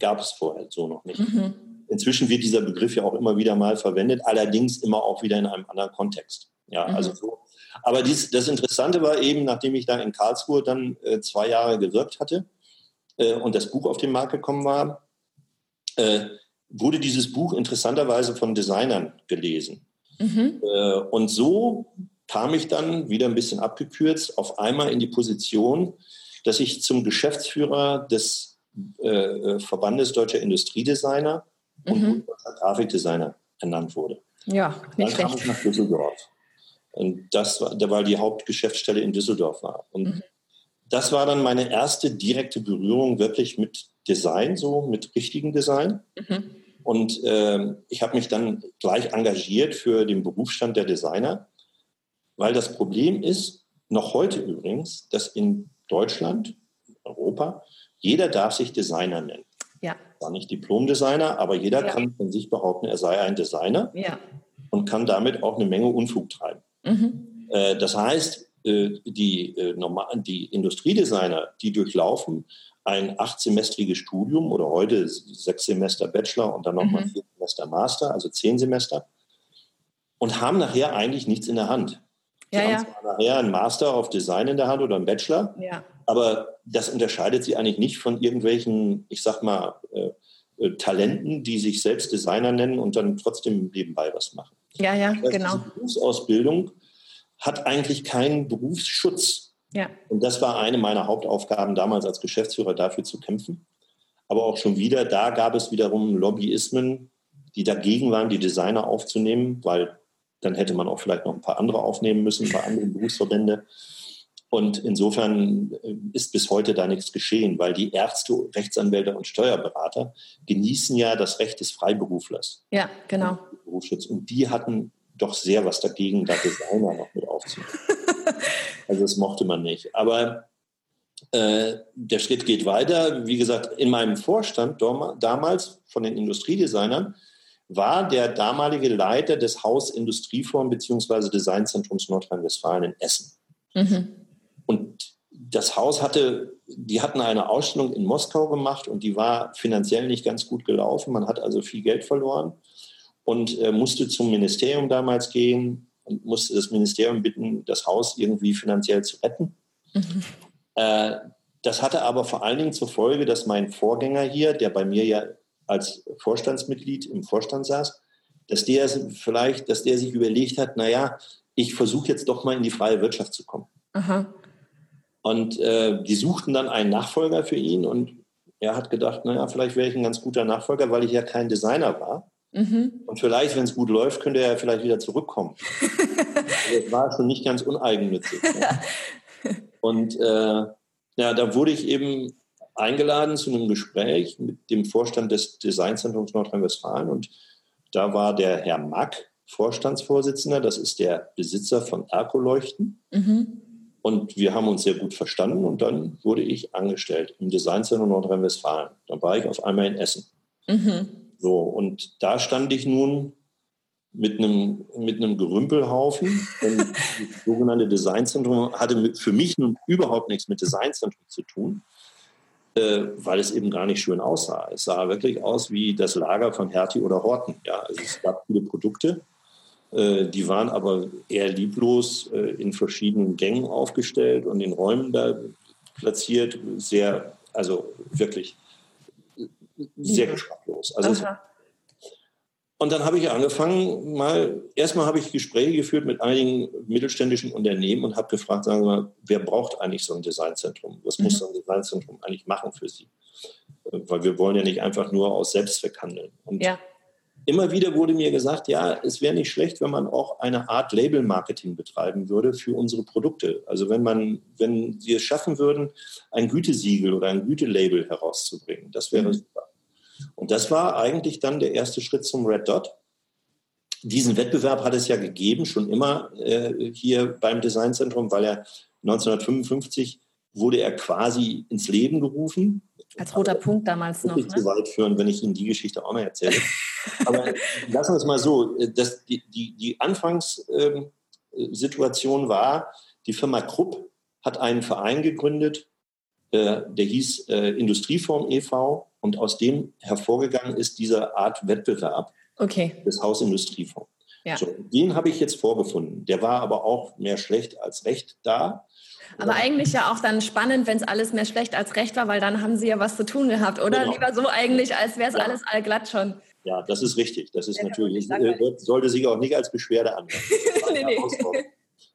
gab es vorher so noch nicht. Mhm. Inzwischen wird dieser Begriff ja auch immer wieder mal verwendet, allerdings immer auch wieder in einem anderen Kontext. Ja, mhm. also so. Aber dies, das Interessante war eben, nachdem ich da in Karlsruhe dann äh, zwei Jahre gewirkt hatte, äh, und das Buch auf den Markt gekommen war, äh, wurde dieses Buch interessanterweise von Designern gelesen. Mhm. Äh, und so kam ich dann, wieder ein bisschen abgekürzt, auf einmal in die Position, dass ich zum Geschäftsführer des äh, Verbandes Deutscher Industriedesigner mhm. und Grafikdesigner ernannt wurde. Ja, nicht Dann kam ich nach Düsseldorf. Und das war, war die Hauptgeschäftsstelle in Düsseldorf war. Und mhm das war dann meine erste direkte Berührung wirklich mit Design, so mit richtigem Design. Mhm. Und äh, ich habe mich dann gleich engagiert für den Berufsstand der Designer, weil das Problem ist, noch heute übrigens, dass in Deutschland, Europa, jeder darf sich Designer nennen. Ja. Zwar nicht Diplom-Designer, aber jeder ja. kann von sich behaupten, er sei ein Designer ja. und kann damit auch eine Menge Unfug treiben. Mhm. Äh, das heißt, äh, die, äh, die Industriedesigner, die durchlaufen ein achtsemestriges Studium oder heute sechs Semester Bachelor und dann nochmal mhm. vier Semester Master, also zehn Semester, und haben nachher eigentlich nichts in der Hand. Sie ja, haben zwar nachher einen Master of Design in der Hand oder einen Bachelor, ja. aber das unterscheidet sie eigentlich nicht von irgendwelchen, ich sag mal, äh, äh, Talenten, die sich selbst Designer nennen und dann trotzdem nebenbei was machen. Ja, ja, das heißt, genau. Die Berufsausbildung hat eigentlich keinen Berufsschutz. Ja. Und das war eine meiner Hauptaufgaben damals als Geschäftsführer, dafür zu kämpfen. Aber auch schon wieder, da gab es wiederum Lobbyismen, die dagegen waren, die Designer aufzunehmen, weil dann hätte man auch vielleicht noch ein paar andere aufnehmen müssen bei anderen Berufsverbände. Und insofern äh, ist bis heute da nichts geschehen, weil die Ärzte, Rechtsanwälte und Steuerberater genießen ja das Recht des Freiberuflers. Ja, genau. Berufsschutz. Und die hatten doch sehr was dagegen, da Designer noch mit aufzunehmen. (laughs) also das mochte man nicht. Aber äh, der Schritt geht weiter. Wie gesagt, in meinem Vorstand damals von den Industriedesignern war der damalige Leiter des Haus Industrieform bzw. Designzentrums Nordrhein-Westfalen in Essen. Mhm. Und das Haus hatte, die hatten eine Ausstellung in Moskau gemacht und die war finanziell nicht ganz gut gelaufen. Man hat also viel Geld verloren und äh, musste zum Ministerium damals gehen und musste das Ministerium bitten, das Haus irgendwie finanziell zu retten. Mhm. Äh, das hatte aber vor allen Dingen zur Folge, dass mein Vorgänger hier, der bei mir ja als Vorstandsmitglied im Vorstand saß, dass der vielleicht, dass der sich überlegt hat, naja, ich versuche jetzt doch mal in die freie Wirtschaft zu kommen. Aha. Und äh, die suchten dann einen Nachfolger für ihn und er hat gedacht, naja, vielleicht wäre ich ein ganz guter Nachfolger, weil ich ja kein Designer war. Mhm. Und vielleicht, wenn es gut läuft, könnte er vielleicht wieder zurückkommen. (laughs) also, das war schon nicht ganz uneigennützig. Ne? (laughs) Und äh, ja, da wurde ich eben eingeladen zu einem Gespräch mit dem Vorstand des Designzentrums Nordrhein-Westfalen und da war der Herr Mack Vorstandsvorsitzender, das ist der Besitzer von Erko-Leuchten. Mhm. Und wir haben uns sehr gut verstanden und dann wurde ich angestellt im Designzentrum Nordrhein-Westfalen. Dann war ich auf einmal in Essen. Mhm. So, und da stand ich nun mit einem, mit einem Gerümpelhaufen. (laughs) das sogenannte Designzentrum hatte für mich nun überhaupt nichts mit Designzentrum zu tun äh, weil es eben gar nicht schön aussah. Es sah wirklich aus wie das Lager von Hertie oder Horten. Ja, also es gab viele Produkte, äh, die waren aber eher lieblos äh, in verschiedenen Gängen aufgestellt und in Räumen da platziert. Sehr, also wirklich sehr geschmacklos. Also es, und dann habe ich angefangen, mal, erstmal habe ich Gespräche geführt mit einigen mittelständischen Unternehmen und habe gefragt, sagen wir mal, wer braucht eigentlich so ein Designzentrum? Was mhm. muss so ein Designzentrum eigentlich machen für Sie? Weil wir wollen ja nicht einfach nur aus Selbstzweck handeln. Und ja. immer wieder wurde mir gesagt, ja, es wäre nicht schlecht, wenn man auch eine Art Label-Marketing betreiben würde für unsere Produkte. Also wenn man, wenn wir es schaffen würden, ein Gütesiegel oder ein Gütelabel herauszubringen, das wäre mhm. super. Und das war eigentlich dann der erste Schritt zum Red Dot. Diesen Wettbewerb hat es ja gegeben, schon immer äh, hier beim Designzentrum, weil er 1955 wurde er quasi ins Leben gerufen. Als roter Punkt damals noch. Nicht ne? zu weit führen, wenn ich Ihnen die Geschichte auch noch erzähle. (laughs) Aber lassen wir es mal so. dass die, die, die Anfangssituation ähm, war, die Firma Krupp hat einen Verein gegründet, äh, der hieß äh, Industrieform e.V. Und aus dem hervorgegangen ist diese Art Wettbewerb okay. des Hausindustriefonds. Ja. So, den habe ich jetzt vorgefunden. Der war aber auch mehr schlecht als recht da. Aber eigentlich ja auch dann spannend, wenn es alles mehr schlecht als recht war, weil dann haben Sie ja was zu tun gehabt, oder? Genau. Lieber so eigentlich, als wäre es ja. alles allglatt schon. Ja, das ist richtig. Das ist ja, natürlich, äh, sollte sich auch nicht als Beschwerde anhören. (laughs) nee, nee.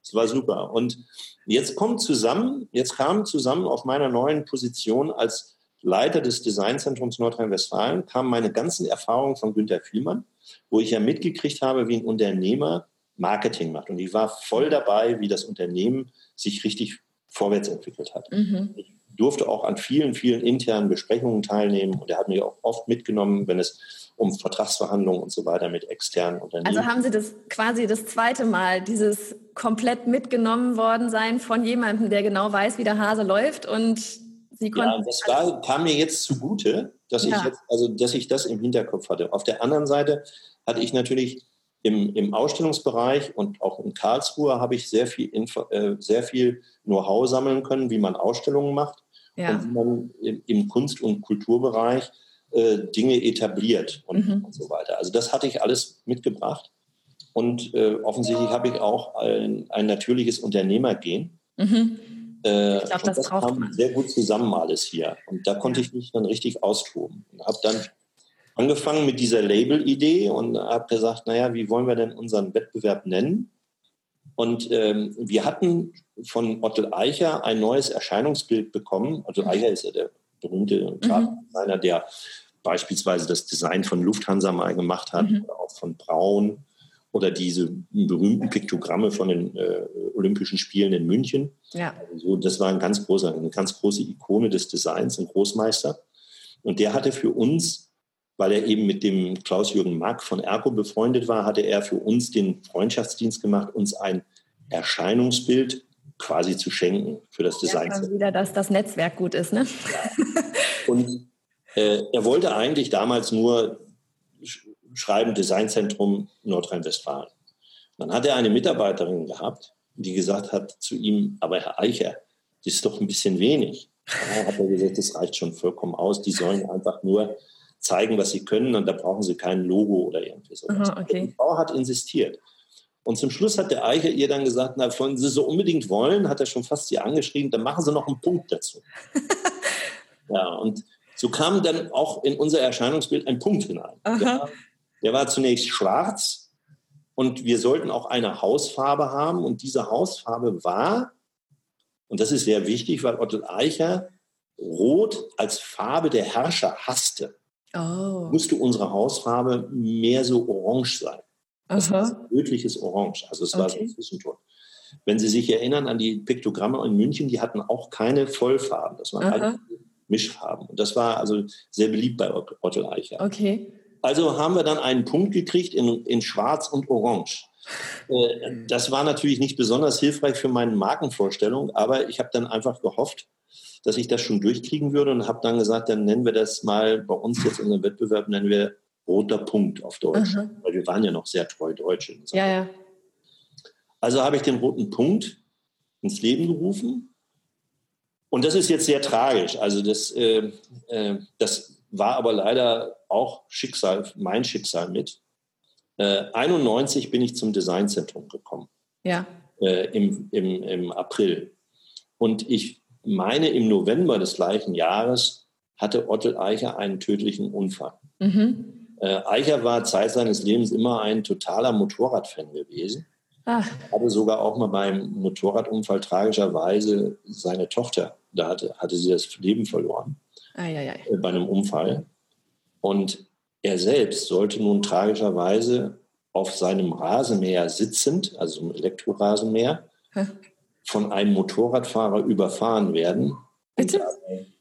Das war super. Und jetzt kommt zusammen, jetzt kam zusammen auf meiner neuen Position als Leiter des Designzentrums Nordrhein-Westfalen, kamen meine ganzen Erfahrungen von Günter Vielmann, wo ich ja mitgekriegt habe, wie ein Unternehmer Marketing macht. Und ich war voll dabei, wie das Unternehmen sich richtig vorwärts entwickelt hat. Mhm. Ich durfte auch an vielen, vielen internen Besprechungen teilnehmen und er hat mich auch oft mitgenommen, wenn es um Vertragsverhandlungen und so weiter mit externen Unternehmen. Also haben Sie das quasi das zweite Mal, dieses komplett mitgenommen worden sein von jemandem, der genau weiß, wie der Hase läuft und Sie konnten ja, das war, kam mir jetzt zugute, dass ja. ich jetzt, also dass ich das im Hinterkopf hatte. Auf der anderen Seite hatte ich natürlich im, im Ausstellungsbereich und auch in Karlsruhe habe ich sehr viel, Info, äh, sehr viel Know-how sammeln können, wie man Ausstellungen macht. ja. und wie man im, im Kunst- und Kulturbereich äh, Dinge etabliert und, mhm. und, so weiter. Also das hatte ich alles mitgebracht. Und äh, offensichtlich habe ich auch ein, ein natürliches Unternehmergehen. Mhm. Äh, ich glaube, das, das kam sehr gut zusammen alles hier. Und da konnte ich mich dann richtig austoben. Und habe dann angefangen mit dieser Label-Idee und habe gesagt, naja, wie wollen wir denn unseren Wettbewerb nennen? Und ähm, wir hatten von Otto Eicher ein neues Erscheinungsbild bekommen. Otto mhm. Eicher ist ja der berühmte Grafikdesigner, mhm. der beispielsweise das Design von Lufthansa mal gemacht hat, mhm. auch von Braun oder diese berühmten Piktogramme von den äh, Olympischen Spielen in München. Ja. Also das war ein ganz großer, eine ganz große Ikone des Designs, ein Großmeister. Und der hatte für uns, weil er eben mit dem Klaus-Jürgen Mack von Erco befreundet war, hatte er für uns den Freundschaftsdienst gemacht, uns ein Erscheinungsbild quasi zu schenken für das Design. Ja, wieder, dass das Netzwerk gut ist, ne? Ja. Und äh, er wollte eigentlich damals nur schreiben Designzentrum Nordrhein-Westfalen. Dann hat er eine Mitarbeiterin gehabt, die gesagt hat zu ihm, aber Herr Eicher, das ist doch ein bisschen wenig. Da hat er gesagt, das reicht schon vollkommen aus. Die sollen einfach nur zeigen, was sie können und da brauchen sie kein Logo oder irgendwie sowas. Aha, okay. Die Frau hat insistiert. Und zum Schluss hat der Eicher ihr dann gesagt, na, wenn Sie so unbedingt wollen, hat er schon fast sie angeschrieben, dann machen Sie noch einen Punkt dazu. (laughs) ja, und so kam dann auch in unser Erscheinungsbild ein Punkt hinein. Der, der war zunächst schwarz und wir sollten auch eine Hausfarbe haben und diese Hausfarbe war, und das ist sehr wichtig, weil Otto Eicher Rot als Farbe der Herrscher hasste. Oh. Musste unsere Hausfarbe mehr so orange sein. Das Aha. rötliches Orange. Also es war so ein Zwischenton. Wenn Sie sich erinnern an die Piktogramme in München, die hatten auch keine Vollfarben. Das waren alle Mischfarben. Und das war also sehr beliebt bei Otto Eicher. Okay. Also haben wir dann einen Punkt gekriegt in, in Schwarz und Orange. Äh, das war natürlich nicht besonders hilfreich für meine Markenvorstellung, aber ich habe dann einfach gehofft, dass ich das schon durchkriegen würde und habe dann gesagt, dann nennen wir das mal bei uns jetzt in unserem Wettbewerb, nennen wir roter Punkt auf Deutsch, Aha. weil wir waren ja noch sehr treu Deutsche. Ja, ja. Also habe ich den roten Punkt ins Leben gerufen. Und das ist jetzt sehr tragisch. Also das, äh, äh, das war aber leider auch Schicksal, mein Schicksal mit. Äh, 91 bin ich zum Designzentrum gekommen. Ja. Äh, im, im, Im April. Und ich meine, im November des gleichen Jahres hatte Ottel Eicher einen tödlichen Unfall. Mhm. Äh, Eicher war Zeit seines Lebens immer ein totaler Motorradfan gewesen. Ach. Hatte sogar auch mal beim Motorradunfall tragischerweise seine Tochter, da hatte, hatte sie das Leben verloren. Ai, ai, ai. Äh, bei einem Unfall. Und er selbst sollte nun tragischerweise auf seinem Rasenmäher sitzend, also im Elektrorasenmäher, von einem Motorradfahrer überfahren werden. Bitte?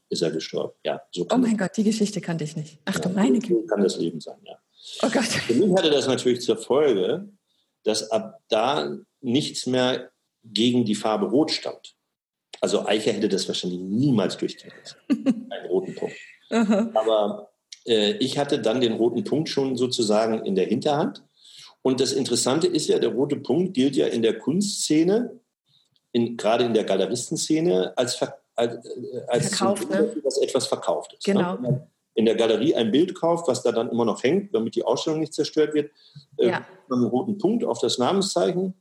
ist er gestorben. Ja, so oh mein Gott, die Geschichte kannte ich nicht. Ach du meine Güte. So kann das Leben sein, ja. Oh Gott. Für mich hatte das natürlich zur Folge, dass ab da nichts mehr gegen die Farbe Rot stand. Also Eicher hätte das wahrscheinlich niemals durchgehen lassen. (laughs) Einen roten Punkt. Aber ich hatte dann den roten Punkt schon sozusagen in der Hinterhand. Und das Interessante ist ja, der rote Punkt gilt ja in der Kunstszene, in, gerade in der Galeristenszene, als als, als verkauft, ne? dass etwas verkauft ist. Ne? Genau. Ne? Wenn man in der Galerie ein Bild kauft, was da dann immer noch hängt, damit die Ausstellung nicht zerstört wird, äh, ja. äh, einen roten Punkt auf das Namenszeichen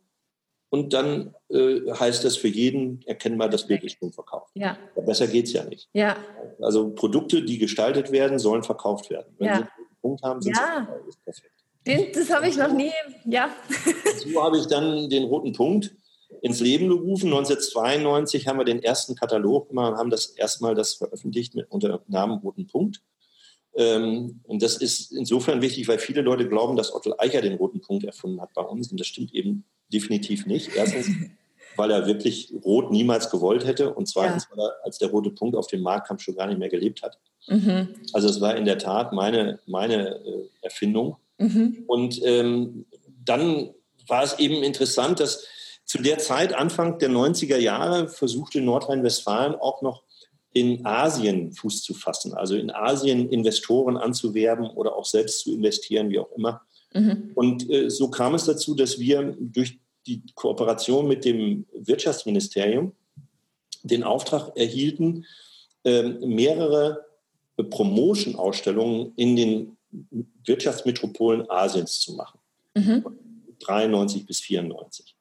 und dann äh, heißt das für jeden erkennbar, das Bild ist schon verkauft. Ja. ja besser geht es ja nicht. Ja. Also Produkte, die gestaltet werden, sollen verkauft werden. Wenn ja. sie einen Punkt haben, sind ja. sie perfekt. Den, das habe ich noch nie, ja. So habe ich dann den roten Punkt ins Leben gerufen. 1992 haben wir den ersten Katalog gemacht und haben das erstmal das veröffentlicht mit unter Namen Roten Punkt. Ähm, und das ist insofern wichtig, weil viele Leute glauben, dass Otto Eicher den roten Punkt erfunden hat bei uns. Und das stimmt eben definitiv nicht. Erstens, (laughs) weil er wirklich Rot niemals gewollt hätte. Und zweitens, ja. weil er, als der rote Punkt auf den Markt kam, schon gar nicht mehr gelebt hat. Mhm. Also es war in der Tat meine, meine äh, Erfindung. Mhm. Und ähm, dann war es eben interessant, dass zu der Zeit, Anfang der 90er Jahre, versuchte Nordrhein-Westfalen auch noch in Asien Fuß zu fassen, also in Asien Investoren anzuwerben oder auch selbst zu investieren, wie auch immer. Mhm. Und äh, so kam es dazu, dass wir durch die Kooperation mit dem Wirtschaftsministerium den Auftrag erhielten, ähm, mehrere Promotion-Ausstellungen in den Wirtschaftsmetropolen Asiens zu machen. Mhm. 93 bis 94.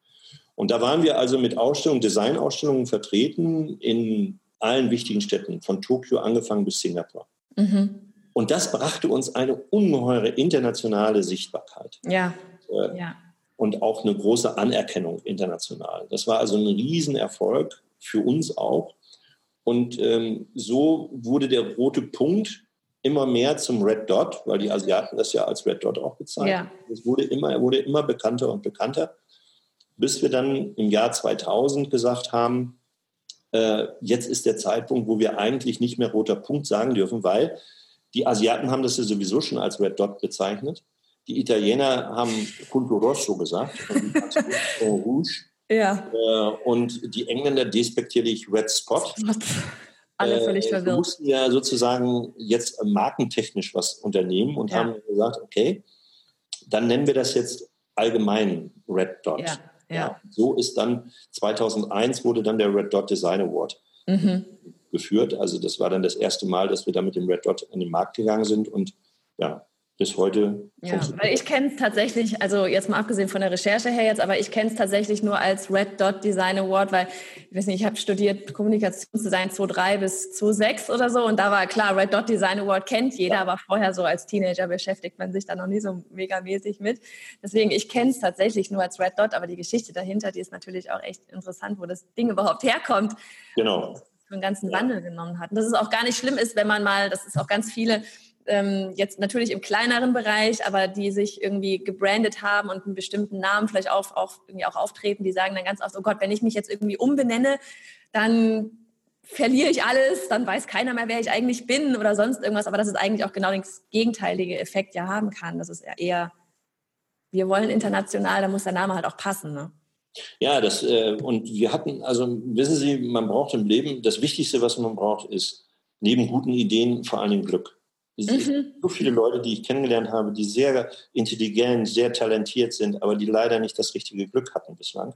Und da waren wir also mit Ausstellungen, Designausstellungen vertreten in allen wichtigen Städten, von Tokio angefangen bis Singapur. Mhm. Und das brachte uns eine ungeheure internationale Sichtbarkeit. Ja. Äh, ja. Und auch eine große Anerkennung international. Das war also ein Riesenerfolg für uns auch. Und ähm, so wurde der rote Punkt immer mehr zum Red Dot, weil die Asiaten das ja als Red Dot auch bezeichnen. Ja. Es wurde immer, wurde immer bekannter und bekannter, bis wir dann im Jahr 2000 gesagt haben, äh, jetzt ist der Zeitpunkt, wo wir eigentlich nicht mehr roter Punkt sagen dürfen, weil die Asiaten haben das ja sowieso schon als Red Dot bezeichnet. Die Italiener haben Punto Rosso gesagt, (laughs) Rouge. Ja. Äh, und die Engländer despektierlich Red Spot. Alle völlig äh, verwirrt. Wir mussten ja sozusagen jetzt markentechnisch was unternehmen und ja. haben gesagt, okay, dann nennen wir das jetzt allgemein Red Dot. Ja, ja. ja, so ist dann 2001 wurde dann der Red Dot Design Award mhm geführt. Also das war dann das erste Mal, dass wir da mit dem Red Dot in den Markt gegangen sind und ja, bis heute. Ja, weil ich kenne es tatsächlich, also jetzt mal abgesehen von der Recherche her jetzt, aber ich kenne es tatsächlich nur als Red Dot Design Award, weil, ich weiß nicht, ich habe studiert Kommunikationsdesign 2.3 bis 2.6 oder so und da war klar, Red Dot Design Award kennt jeder, aber vorher so als Teenager beschäftigt man sich da noch nie so megamäßig mit. Deswegen, ich kenne es tatsächlich nur als Red Dot, aber die Geschichte dahinter, die ist natürlich auch echt interessant, wo das Ding überhaupt herkommt. Genau für einen ganzen Wandel genommen hat. Und dass es auch gar nicht schlimm ist, wenn man mal, das ist auch ganz viele, ähm, jetzt natürlich im kleineren Bereich, aber die sich irgendwie gebrandet haben und einen bestimmten Namen vielleicht auch, auch, irgendwie auch auftreten, die sagen dann ganz oft, oh Gott, wenn ich mich jetzt irgendwie umbenenne, dann verliere ich alles, dann weiß keiner mehr, wer ich eigentlich bin oder sonst irgendwas. Aber das ist eigentlich auch genau den gegenteilige Effekt ja haben kann. Das ist eher, wir wollen international, da muss der Name halt auch passen. Ne? Ja, das, äh, und wir hatten, also wissen Sie, man braucht im Leben, das Wichtigste, was man braucht, ist neben guten Ideen vor allem Glück. Mhm. so viele Leute, die ich kennengelernt habe, die sehr intelligent, sehr talentiert sind, aber die leider nicht das richtige Glück hatten bislang.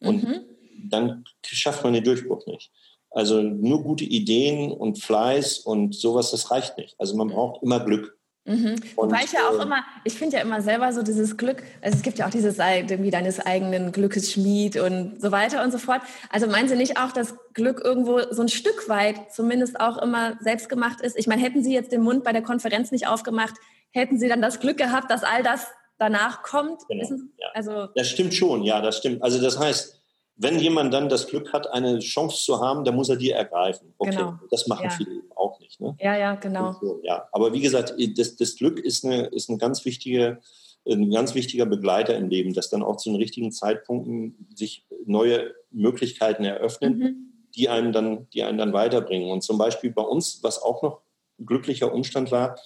Und mhm. dann schafft man den Durchbruch nicht. Also nur gute Ideen und Fleiß und sowas, das reicht nicht. Also man braucht immer Glück. Mhm. Wobei ich ja auch äh, immer, ich finde ja immer selber so dieses Glück, also es gibt ja auch dieses irgendwie deines eigenen Glückes Schmied und so weiter und so fort. Also meinen Sie nicht auch, dass Glück irgendwo so ein Stück weit zumindest auch immer selbst gemacht ist? Ich meine, hätten Sie jetzt den Mund bei der Konferenz nicht aufgemacht, hätten Sie dann das Glück gehabt, dass all das danach kommt? Genau. Ja. Also das stimmt schon, ja, das stimmt. Also das heißt, wenn jemand dann das Glück hat, eine Chance zu haben, dann muss er die ergreifen. Okay, genau. das machen ja. viele auch nicht. Ne? Ja, ja, genau. So, ja. Aber wie gesagt, das, das Glück ist, eine, ist eine ganz wichtige, ein ganz wichtiger Begleiter im Leben, dass dann auch zu den richtigen Zeitpunkten sich neue Möglichkeiten eröffnen, mhm. die, einen dann, die einen dann weiterbringen. Und zum Beispiel bei uns, was auch noch ein glücklicher Umstand war,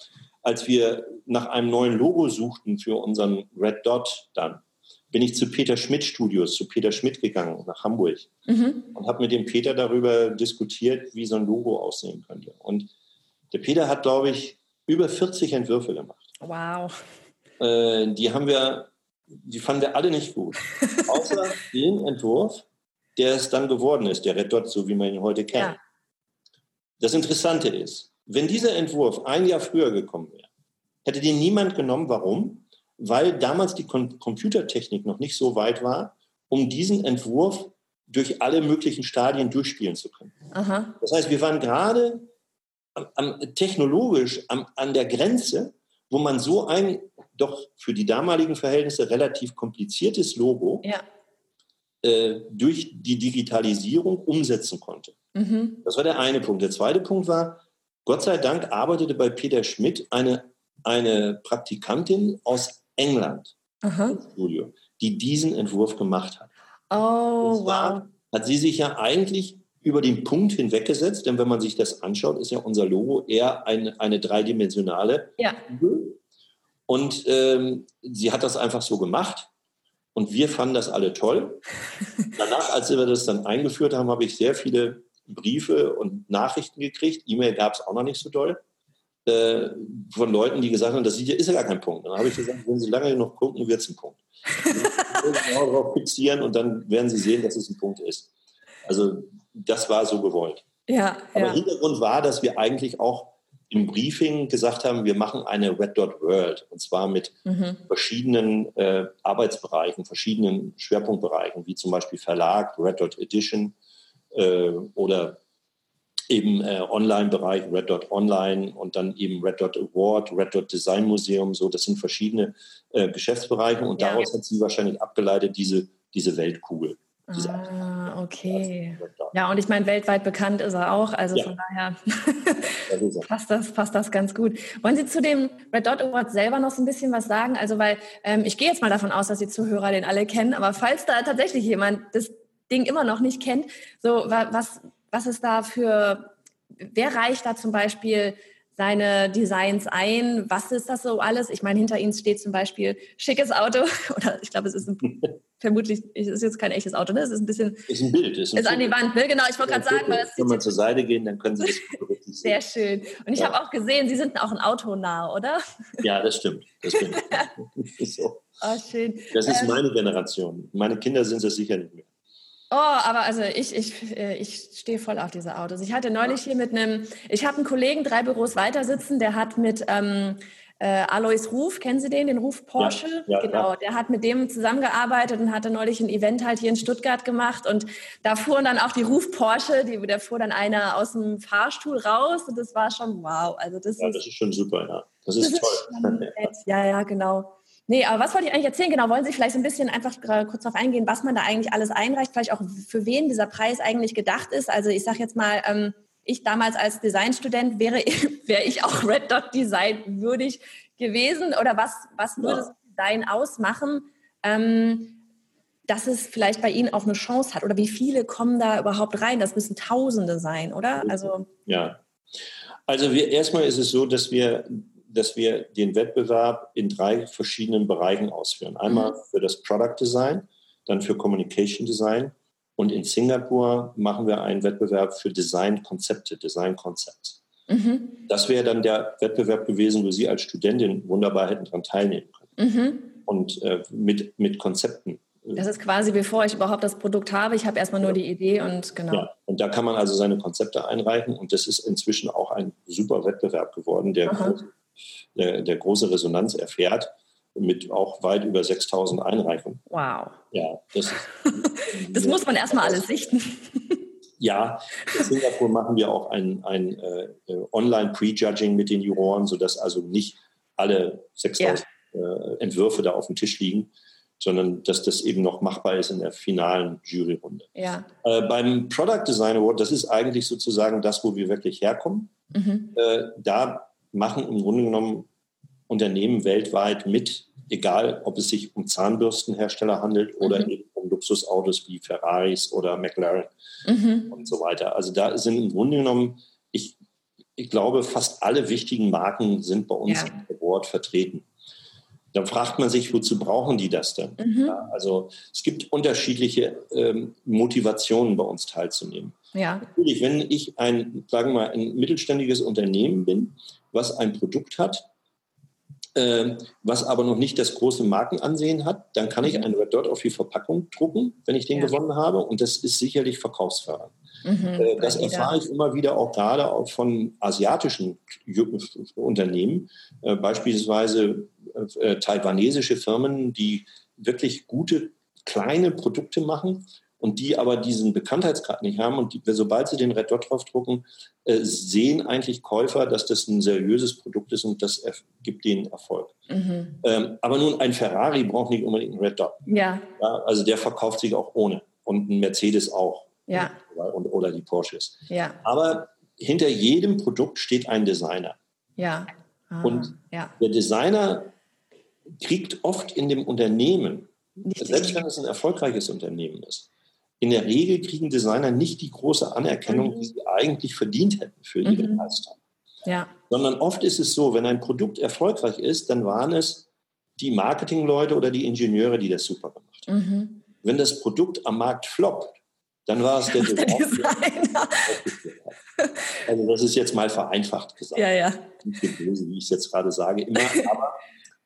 als wir nach einem neuen Logo suchten für unseren Red Dot dann, bin ich zu Peter Schmidt Studios, zu Peter Schmidt gegangen nach Hamburg mhm. und habe mit dem Peter darüber diskutiert, wie so ein Logo aussehen könnte. Und der Peter hat, glaube ich, über 40 Entwürfe gemacht. Wow. Äh, die haben wir, die fanden wir alle nicht gut. (laughs) Außer den Entwurf, der es dann geworden ist, der Red Dot, so wie man ihn heute kennt. Ja. Das Interessante ist, wenn dieser Entwurf ein Jahr früher gekommen wäre, hätte den niemand genommen. Warum? Weil damals die Computertechnik noch nicht so weit war, um diesen Entwurf durch alle möglichen Stadien durchspielen zu können. Aha. Das heißt, wir waren gerade am, am, technologisch am, an der Grenze, wo man so ein doch für die damaligen Verhältnisse relativ kompliziertes Logo ja. äh, durch die Digitalisierung umsetzen konnte. Mhm. Das war der eine Punkt. Der zweite Punkt war, Gott sei Dank arbeitete bei Peter Schmidt eine, eine Praktikantin aus England Aha. Studio, die diesen Entwurf gemacht hat. Oh, wow. Hat sie sich ja eigentlich über den Punkt hinweggesetzt, denn wenn man sich das anschaut, ist ja unser Logo eher eine, eine dreidimensionale ja. Und ähm, sie hat das einfach so gemacht und wir fanden das alle toll. (laughs) Danach, als wir das dann eingeführt haben, habe ich sehr viele Briefe und Nachrichten gekriegt. E-Mail gab es auch noch nicht so doll. Äh, von Leuten, die gesagt haben, das ist ja gar kein Punkt. Dann habe ich gesagt, wenn Sie lange genug gucken, wird es ein Punkt. (laughs) genau darauf fixieren und dann werden Sie sehen, dass es ein Punkt ist. Also das war so gewollt. Ja, Aber ja. Hintergrund war, dass wir eigentlich auch im Briefing gesagt haben, wir machen eine Red Dot World und zwar mit Mhm. verschiedenen äh, Arbeitsbereichen, verschiedenen Schwerpunktbereichen, wie zum Beispiel Verlag, Red Dot Edition äh, oder eben äh, Online-Bereich, Red Dot Online und dann eben Red Dot Award, Red Dot Design Museum, so, das sind verschiedene äh, Geschäftsbereiche und Ja. daraus hat sie wahrscheinlich abgeleitet, diese, diese Weltkugel. Diese Ah, okay. Ja, und ich meine, weltweit bekannt ist er auch. Also Ja. von daher er. (laughs) passt das, passt das ganz gut. Wollen Sie zu dem Red Dot Award selber noch so ein bisschen was sagen? Also, weil ähm, ich gehe jetzt mal davon aus, dass die Zuhörer den alle kennen, aber falls da tatsächlich jemand das Ding immer noch nicht kennt, so wa- was, was ist da für, wer reicht da zum Beispiel seine Designs ein? Was ist das so alles? Ich meine, hinter Ihnen steht zum Beispiel schickes Auto (laughs) oder ich glaube, es ist ein, (laughs) vermutlich, es ist jetzt kein echtes Auto, ne? Es ist ein bisschen, Ist ein Bild. Ist, ein ist an die. Wand, ne? Genau, ich wollte gerade sagen, weil das Wenn man zur Seite gehen, dann können Sie das richtig sehen. sehr schön. Und ich Ja. habe auch gesehen, Sie sind auch ein Autonah, oder? Ja, das stimmt. Das, stimmt. (laughs) so. Oh, schön. das ist Ähm, meine Generation. Meine Kinder sind es sicher nicht mehr. Oh, aber also ich, ich, äh, ich stehe voll auf diese Autos. Ich hatte neulich hier mit einem, ich habe einen Kollegen drei Büros weiter sitzen, der hat mit ähm, äh, Alois Ruf, kennen Sie den, den Ruf Porsche? ja, genau, ja. der hat mit dem zusammengearbeitet und hatte neulich ein Event halt hier in Stuttgart gemacht und da fuhren dann auch die Ruf Porsche, die, da fuhr dann einer aus dem Fahrstuhl raus und das war schon wow. Also das Ja, ist das ist schon super, ja. Das Das ist ist toll. nett. (laughs) Ja, ja, genau. Nee, aber was wollte ich eigentlich erzählen? Genau, wollen Sie vielleicht so ein bisschen einfach gra- kurz darauf eingehen, was man da eigentlich alles einreicht, vielleicht auch für wen dieser Preis eigentlich gedacht ist? Also ich sage jetzt mal, ähm, ich damals als Designstudent wäre, (laughs) wäre ich auch Red Dot Design würdig gewesen oder was, was würde Ja. Design ausmachen, ähm, dass es vielleicht bei Ihnen auch eine Chance hat oder wie viele kommen da überhaupt rein? Das müssen Tausende sein, oder? Also Ja. Also wir, erstmal ist es so, dass wir, dass wir den Wettbewerb in drei verschiedenen Bereichen ausführen. Einmal Mhm. für das Product Design, dann für Communication Design und in Singapur machen wir einen Wettbewerb für Designkonzepte, Design Concepts. mhm, Das wäre dann der Wettbewerb gewesen, wo Sie als Studentin wunderbar hätten daran teilnehmen können. mhm. Und äh, mit, mit Konzepten. Das ist quasi, bevor ich überhaupt das Produkt habe. Ich habe erstmal nur die Idee und genau. Ja, und da kann man also seine Konzepte einreichen und das ist inzwischen auch ein super Wettbewerb geworden, der, Aha. Der, große Resonanz erfährt, mit auch weit über 6000 Einreichungen. Wow. Ja, das, ist, (laughs) Das muss man erstmal alles sichten. (laughs) Ja, in Singapur machen wir auch ein, ein äh, äh, Online-Prejudging mit den Juroren, sodass also nicht alle 6000 äh, Entwürfe da auf dem Tisch liegen, sondern dass das eben noch machbar ist in der finalen Juryrunde. Ja. Äh, beim Product Design Award, das ist eigentlich sozusagen das, wo wir wirklich herkommen. Mhm. Äh, da machen im Grunde genommen Unternehmen weltweit mit, egal ob es sich um Zahnbürstenhersteller handelt oder Mhm. eben um Luxusautos wie Ferraris oder McLaren Mhm. und so weiter. Also da sind im Grunde genommen, ich, ich glaube, fast alle wichtigen Marken sind bei uns Ja. im Award vertreten. Dann fragt man sich, wozu brauchen die das denn? Mhm. Ja, also es gibt unterschiedliche ähm, Motivationen bei uns teilzunehmen. Ja. Natürlich, wenn ich ein, sagen wir mal, ein mittelständiges Unternehmen bin, was ein Produkt hat, ähm, was aber noch nicht das große Markenansehen hat, dann kann ich einen Red Dot auf die Verpackung drucken, wenn ich den Ja. gewonnen habe. Und das ist sicherlich verkaufsfördernd. Mhm. Äh, Das erfahre ich immer wieder auch gerade auch von asiatischen Unternehmen, äh, beispielsweise äh, taiwanesische Firmen, die wirklich gute kleine Produkte machen und die aber diesen Bekanntheitsgrad nicht haben. Und die, sobald sie den Red Dot draufdrucken, äh, sehen eigentlich Käufer, dass das ein seriöses Produkt ist und das gibt denen Erfolg. Mhm. Ähm, aber nun, ein Ferrari braucht nicht unbedingt einen Red Dot. Ja. Ja? Also der verkauft sich auch ohne. Und ein Mercedes auch. Ja. Und, oder die Porsches. Ja. Aber hinter jedem Produkt steht ein Designer. Ja. Ah, Und- ja. Der Designer kriegt oft in dem Unternehmen, Nicht selbst wenn es ein erfolgreiches Unternehmen ist, in der Regel kriegen Designer nicht die große Anerkennung, Mhm. die sie eigentlich verdient hätten für ihre Mhm. Leistung. ja. Sondern oft ist es so, wenn ein Produkt erfolgreich ist, dann waren es die Marketingleute oder die Ingenieure, die das super gemacht haben. Mhm. Wenn das Produkt am Markt floppt, dann war es der (laughs) Der Designer. Also das ist jetzt mal vereinfacht gesagt. Ja, ja. Nicht böse, wie ich es jetzt gerade sage, immer, (laughs) aber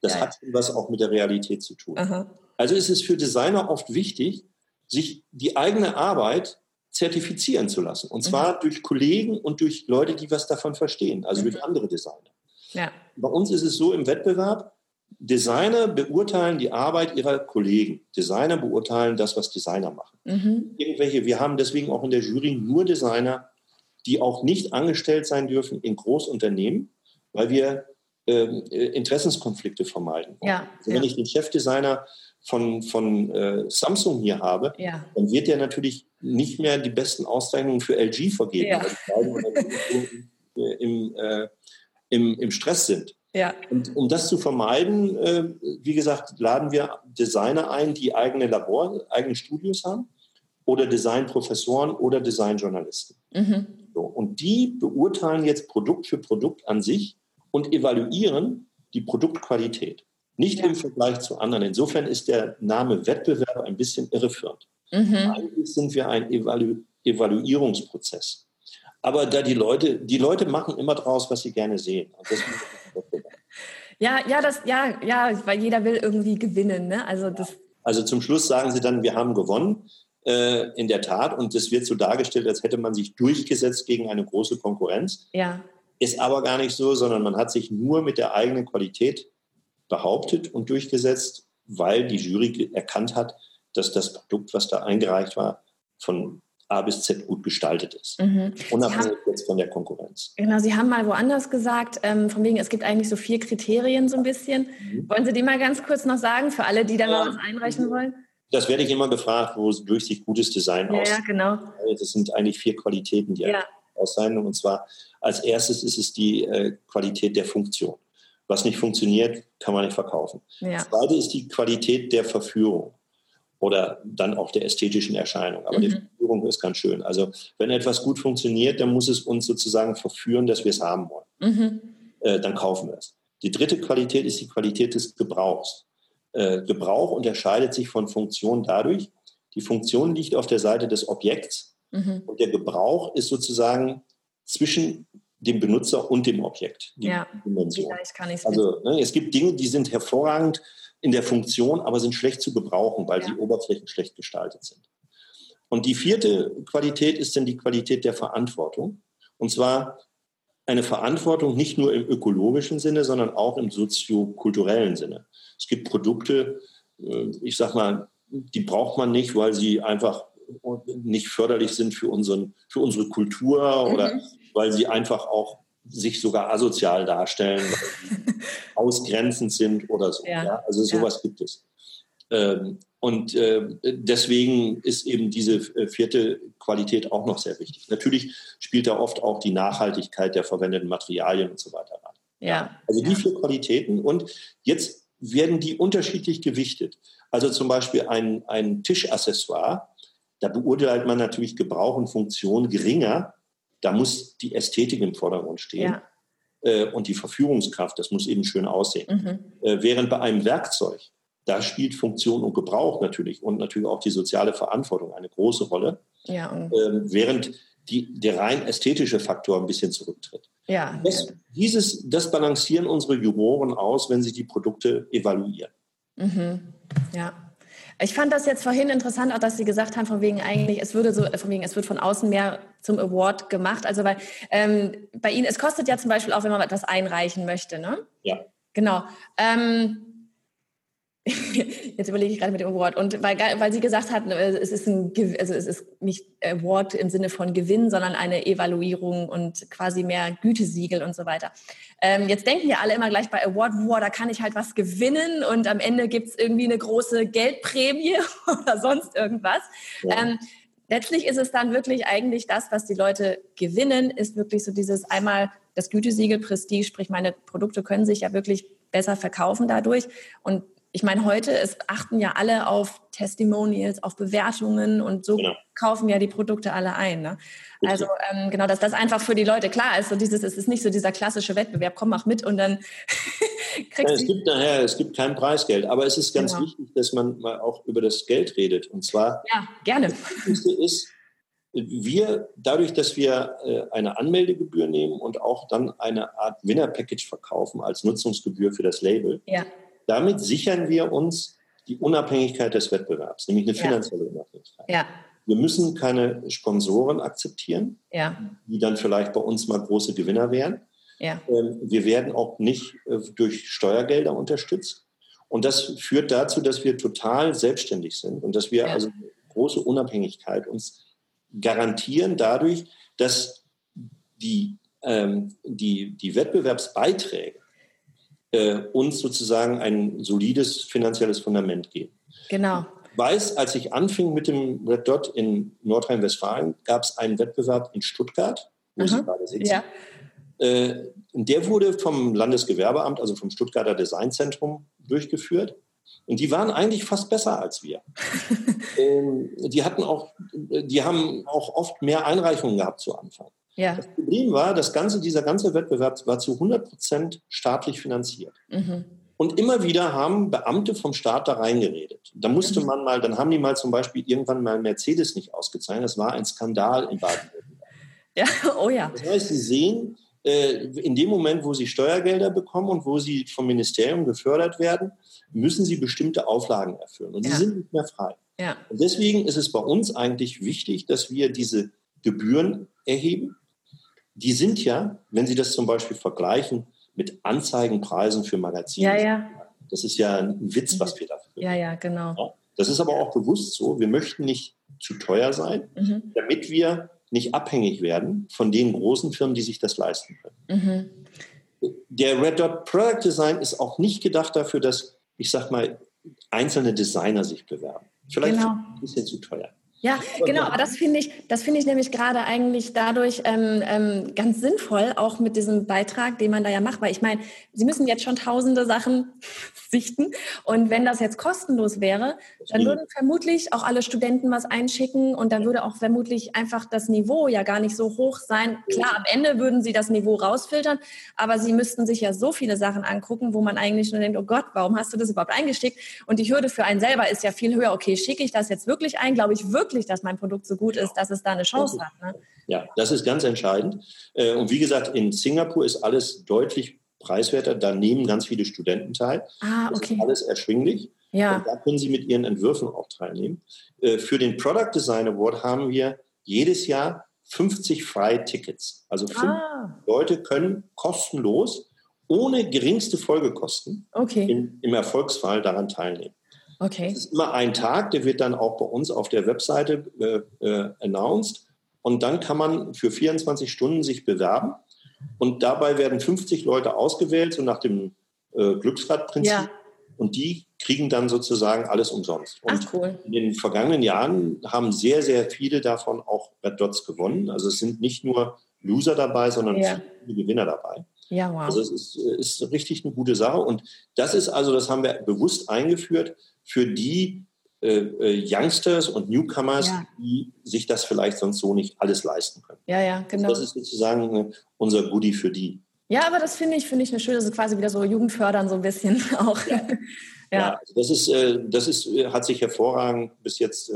das Ja, hat was auch mit der Realität zu tun. Aha. Also ist es für Designer oft wichtig, sich die eigene Arbeit zertifizieren zu lassen. Und zwar mhm. durch Kollegen und durch Leute, die was davon verstehen, also mhm. durch andere Designer. Ja. Bei uns ist es so im Wettbewerb, Designer beurteilen die Arbeit ihrer Kollegen. Designer beurteilen das, was Designer machen. Mhm. Irgendwelche, wir haben deswegen auch in der Jury nur Designer, die auch nicht angestellt sein dürfen in Großunternehmen, weil wir Interessenskonflikte vermeiden. Ja, also wenn ja. ich den Chefdesigner von, von äh, Samsung hier habe, ja. dann wird der natürlich nicht mehr die besten Auszeichnungen für LG vergeben, ja. weil die im, (laughs) im, äh, im, im Stress sind. Ja. Und um das zu vermeiden, äh, wie gesagt, laden wir Designer ein, die eigene Labor, eigene Studios haben oder Designprofessoren oder Designjournalisten. Mhm. So, und die beurteilen jetzt Produkt für Produkt an sich und evaluieren die Produktqualität. Nicht ja. im Vergleich zu anderen. Insofern ist der Name Wettbewerb ein bisschen irreführend. Mhm. Eigentlich sind wir ein Evalu Evaluierungsprozess. Aber da die Leute, die Leute machen immer draus, was sie gerne sehen. (laughs) ja, ja, das, ja, ja, weil jeder will irgendwie gewinnen. Ne? Also, das also zum Schluss sagen sie dann, wir haben gewonnen. Äh, in der Tat. Und das wird so dargestellt, als hätte man sich durchgesetzt gegen eine große Konkurrenz. Ja. Ist aber gar nicht so, sondern man hat sich nur mit der eigenen Qualität behauptet und durchgesetzt, weil die Jury erkannt hat, dass das Produkt, was da eingereicht war, von A bis Z gut gestaltet ist. Mhm. Unabhängig jetzt von der Konkurrenz. Genau, Sie haben mal woanders gesagt, ähm, von wegen, es gibt eigentlich so vier Kriterien so ein bisschen. Mhm. Wollen Sie die mal ganz kurz noch sagen, für alle, die da ja. mal was einreichen wollen? Das werde ich immer gefragt, wodurch sich gutes Design ja, aussieht. Ja, genau. Das sind eigentlich vier Qualitäten, die ja. Auszeichnen. Und zwar als erstes ist es die äh, Qualität der Funktion. Was nicht funktioniert, kann man nicht verkaufen. Ja. Das zweite ist die Qualität der Verführung oder dann auch der ästhetischen Erscheinung. Aber mhm. die Verführung ist ganz schön. Also wenn etwas gut funktioniert, dann muss es uns sozusagen verführen, dass wir es haben wollen. Mhm. Äh, dann kaufen wir es. Die dritte Qualität ist die Qualität des Gebrauchs. Äh, Gebrauch unterscheidet sich von Funktion dadurch, die Funktion liegt auf der Seite des Objekts mhm. und der Gebrauch ist sozusagen zwischen dem Benutzer und dem Objekt. Ja, Dimension. kann ich Also ne, es gibt Dinge, die sind hervorragend in der Funktion, aber sind schlecht zu gebrauchen, weil ja. die Oberflächen schlecht gestaltet sind. Und die vierte Qualität ist dann die Qualität der Verantwortung. Und zwar eine Verantwortung nicht nur im ökologischen Sinne, sondern auch im soziokulturellen Sinne. Es gibt Produkte, äh, ich sag mal, die braucht man nicht, weil sie einfach nicht förderlich sind für, unseren, für unsere Kultur mhm. oder weil sie einfach auch sich sogar asozial darstellen, (laughs) ausgrenzend sind oder so. Ja. ja? Also sowas ja. gibt es. Ähm, und äh, deswegen ist eben diese äh, vierte Qualität auch noch sehr wichtig. Natürlich spielt da oft auch die Nachhaltigkeit der verwendeten Materialien und so weiter rein. Ja. Also die vier Qualitäten. Und jetzt werden die unterschiedlich gewichtet. Also zum Beispiel ein, ein Tischaccessoire, da beurteilt man natürlich Gebrauch und Funktion geringer. Da muss die Ästhetik im Vordergrund stehen. Ja. Äh, und die Verführungskraft, das muss eben schön aussehen. Mhm. Äh, während bei einem Werkzeug, da spielt Funktion und Gebrauch natürlich und natürlich auch die soziale Verantwortung eine große Rolle. Ja, ähm, während die, der rein ästhetische Faktor ein bisschen zurücktritt. Ja, das, dieses, das balancieren unsere Juroren aus, wenn sie die Produkte evaluieren. Mhm. Ja. Ich fand das jetzt vorhin interessant, auch dass Sie gesagt haben, von wegen eigentlich, es würde so, von wegen, es wird von außen mehr zum Award gemacht. Also weil ähm, bei Ihnen, es kostet ja zum Beispiel auch, wenn man etwas einreichen möchte, ne? Ja. Genau. Ähm, (laughs) Jetzt überlege ich gerade mit dem Award. Und weil, weil Sie gesagt hatten, äh, es ist, ein, also es ist nicht Award im Sinne von Gewinn, sondern eine Evaluierung und quasi mehr Gütesiegel und so weiter. Ähm, jetzt denken ja alle immer gleich bei Award, wow, da kann ich halt was gewinnen und am Ende gibt es irgendwie eine große Geldprämie (laughs) oder sonst irgendwas. Ja. Ähm, letztlich ist es dann wirklich eigentlich das, was die Leute gewinnen, ist wirklich so dieses einmal das Gütesiegel Prestige, sprich meine Produkte können sich ja wirklich besser verkaufen dadurch und ich meine, heute ist, achten ja alle auf Testimonials, auf Bewertungen und so genau. kaufen ja die Produkte alle ein. Ne? Also ähm, genau, dass das einfach für die Leute klar ist. So dieses, es ist nicht so dieser klassische Wettbewerb, komm, mach mit und dann (laughs) kriegst ja, es gibt nachher, es gibt kein Preisgeld, aber es ist ganz genau. wichtig, dass man mal auch über das Geld redet. Und zwar ja, gerne. Das Wichtigste ist, wir, dadurch, dass wir äh, eine Anmeldegebühr nehmen und auch dann eine Art Winner-Package verkaufen als Nutzungsgebühr für das Label, ja damit sichern wir uns die Unabhängigkeit des Wettbewerbs, nämlich eine finanzielle ja. Unabhängigkeit. Ja. Wir müssen keine Sponsoren akzeptieren, ja. die dann vielleicht bei uns mal große Gewinner wären. Ja. Ähm, wir werden auch nicht äh, durch Steuergelder unterstützt. Und das führt dazu, dass wir total selbstständig sind und dass wir ja. also große Unabhängigkeit uns garantieren dadurch, dass die, ähm, die, die Wettbewerbsbeiträge äh, uns sozusagen ein solides finanzielles Fundament geben. Genau. Ich weiß, als ich anfing mit dem Red Dot in Nordrhein-Westfalen, gab es einen Wettbewerb in Stuttgart, wo mhm. Sie gerade sitzen. Ja. Äh, der wurde vom Landesgewerbeamt, also vom Stuttgarter Designzentrum, durchgeführt. Und die waren eigentlich fast besser als wir. (laughs) ähm, die hatten auch, die haben auch oft mehr Einreichungen gehabt zu Anfang. Ja. Das Problem war, das ganze, dieser ganze Wettbewerb war zu 100 Prozent staatlich finanziert. Mhm. Und immer wieder haben Beamte vom Staat da reingeredet. Da musste mhm. man mal, dann haben die mal zum Beispiel irgendwann mal Mercedes nicht ausgezeichnet. Das war ein Skandal in Baden-Württemberg. (laughs) Ja, oh ja. Das heißt, Sie sehen, äh, in dem Moment, wo Sie Steuergelder bekommen und wo Sie vom Ministerium gefördert werden, müssen Sie bestimmte Auflagen erfüllen. Und ja. die sind nicht mehr frei. Ja. Und deswegen ist es bei uns eigentlich wichtig, dass wir diese Gebühren erheben die sind ja, wenn Sie das zum Beispiel vergleichen mit Anzeigenpreisen für Magazine, ja, ja. das ist ja ein Witz, was wir dafür Ja, ja, genau. Das ist aber auch bewusst so. Wir möchten nicht zu teuer sein, mhm. damit wir nicht abhängig werden von den großen Firmen, die sich das leisten können. Mhm. Der Red Dot Product Design ist auch nicht gedacht dafür, dass, ich sag mal, einzelne Designer sich bewerben. Vielleicht genau. ein bisschen zu teuer. Ja, genau, aber das finde ich, das finde ich nämlich gerade eigentlich dadurch ähm, ähm, ganz sinnvoll, auch mit diesem Beitrag, den man da ja macht, weil ich meine, Sie müssen jetzt schon tausende Sachen (laughs) sichten und wenn das jetzt kostenlos wäre, dann würden vermutlich auch alle Studenten was einschicken und dann würde auch vermutlich einfach das Niveau ja gar nicht so hoch sein. Klar, am Ende würden Sie das Niveau rausfiltern, aber Sie müssten sich ja so viele Sachen angucken, wo man eigentlich nur denkt, oh Gott, warum hast du das überhaupt eingeschickt? Und die Hürde für einen selber ist ja viel höher. Okay, schicke ich das jetzt wirklich ein? Glaube ich wirklich wirklich, dass mein Produkt so gut ist, dass es da eine Chance hat. Ne? Ja, das ist ganz entscheidend. Äh, und wie gesagt, in Singapur ist alles deutlich preiswerter. Da nehmen ganz viele Studenten teil. Ah, okay. Das ist alles erschwinglich. Ja. Und da können sie mit ihren Entwürfen auch teilnehmen. Äh, für den Product Design Award haben wir jedes Jahr 50 freie Tickets. Also fünf ah. Leute können kostenlos, ohne geringste Folgekosten okay. im Erfolgsfall daran teilnehmen. Okay. Das ist immer ein Tag, der wird dann auch bei uns auf der Webseite äh, äh, announced. Und dann kann man für 24 Stunden sich bewerben. Und dabei werden 50 Leute ausgewählt, so nach dem äh, Glücksradprinzip. Ja. Und die kriegen dann sozusagen alles umsonst. Und Ach, cool. in den vergangenen Jahren haben sehr, sehr viele davon auch Red Dots gewonnen. Also es sind nicht nur Loser dabei, sondern ja. viele Gewinner dabei. Ja, wow. Also es ist, ist richtig eine gute Sache. Und das ist also, das haben wir bewusst eingeführt für die äh, äh, Youngsters und Newcomers, ja. die sich das vielleicht sonst so nicht alles leisten können. Ja, ja, genau. das ist sozusagen äh, unser Goodie für die. Ja, aber das finde ich, finde ich eine schöne, ist quasi wieder so Jugendfördern so ein bisschen (laughs) auch. Ja, (laughs) ja. ja also das ist, äh, das ist, hat sich hervorragend bis jetzt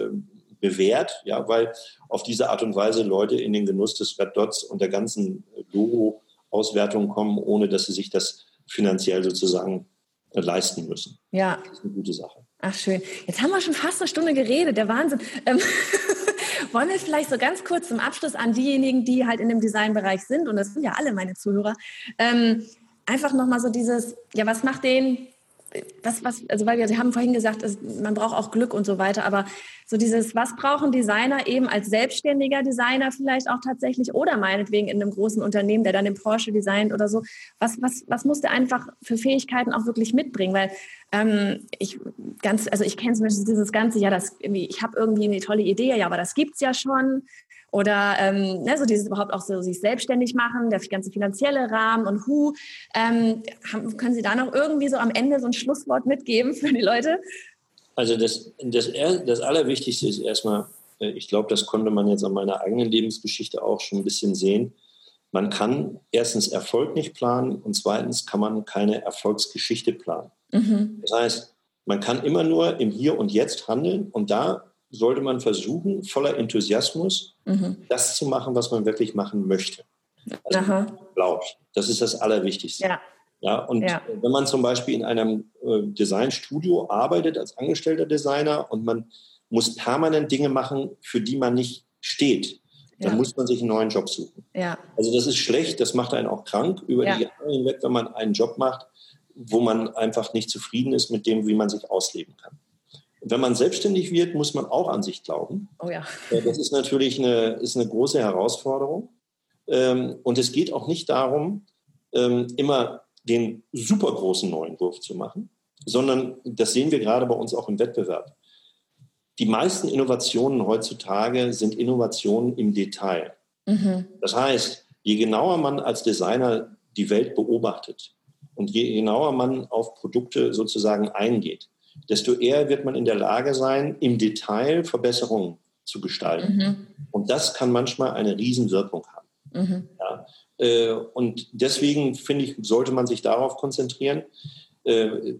bewährt, ja, weil auf diese Art und Weise Leute in den Genuss des Red Dots und der ganzen Logo Auswertung kommen, ohne dass sie sich das finanziell sozusagen leisten müssen. Ja. Das ist eine gute Sache. Ach schön. Jetzt haben wir schon fast eine Stunde geredet, der Wahnsinn. Ähm, (laughs) wollen wir vielleicht so ganz kurz zum Abschluss an diejenigen, die halt in dem Designbereich sind, und das sind ja alle meine Zuhörer, ähm, einfach nochmal so dieses, ja, was macht den was, was, also weil wir, Sie haben vorhin gesagt, es, man braucht auch Glück und so weiter, aber so dieses, was brauchen Designer eben als selbstständiger Designer vielleicht auch tatsächlich oder meinetwegen in einem großen Unternehmen, der dann den Porsche designt oder so, was, was, was muss der einfach für Fähigkeiten auch wirklich mitbringen? Weil ähm, ich ganz, also ich kenne zum Beispiel dieses ganze, ja, das irgendwie, ich habe irgendwie eine tolle Idee, ja, aber das gibt's ja schon. Oder ähm, ne, so dieses überhaupt auch so sich selbstständig machen, der ganze finanzielle Rahmen und Hu. Ähm, haben, können Sie da noch irgendwie so am Ende so ein Schlusswort mitgeben für die Leute? Also das, das, das Allerwichtigste ist erstmal, äh, ich glaube, das konnte man jetzt an meiner eigenen Lebensgeschichte auch schon ein bisschen sehen. Man kann erstens Erfolg nicht planen und zweitens kann man keine Erfolgsgeschichte planen. Mhm. Das heißt, man kann immer nur im Hier und Jetzt handeln und da sollte man versuchen, voller Enthusiasmus mhm. das zu machen, was man wirklich machen möchte. Also glaubt. Das ist das Allerwichtigste. Ja. Ja, und ja. wenn man zum Beispiel in einem äh, Designstudio arbeitet als angestellter Designer und man muss permanent Dinge machen, für die man nicht steht. Dann ja. muss man sich einen neuen Job suchen. Ja. Also das ist schlecht, das macht einen auch krank über ja. die Jahre hinweg, wenn man einen Job macht, wo man einfach nicht zufrieden ist mit dem, wie man sich ausleben kann. Wenn man selbstständig wird, muss man auch an sich glauben. Oh ja. Äh, das ist natürlich eine, ist eine große Herausforderung. Ähm, und es geht auch nicht darum, ähm, immer den super großen neuen Wurf zu machen, sondern das sehen wir gerade bei uns auch im Wettbewerb. Die meisten Innovationen heutzutage sind Innovationen im Detail. Mhm. Das heißt, je genauer man als Designer die Welt beobachtet und je genauer man auf Produkte sozusagen eingeht, desto eher wird man in der Lage sein, im Detail Verbesserungen zu gestalten. Mhm. Und das kann manchmal eine Riesenwirkung haben. Mhm. Ja, äh, und deswegen finde ich, sollte man sich darauf konzentrieren. Äh,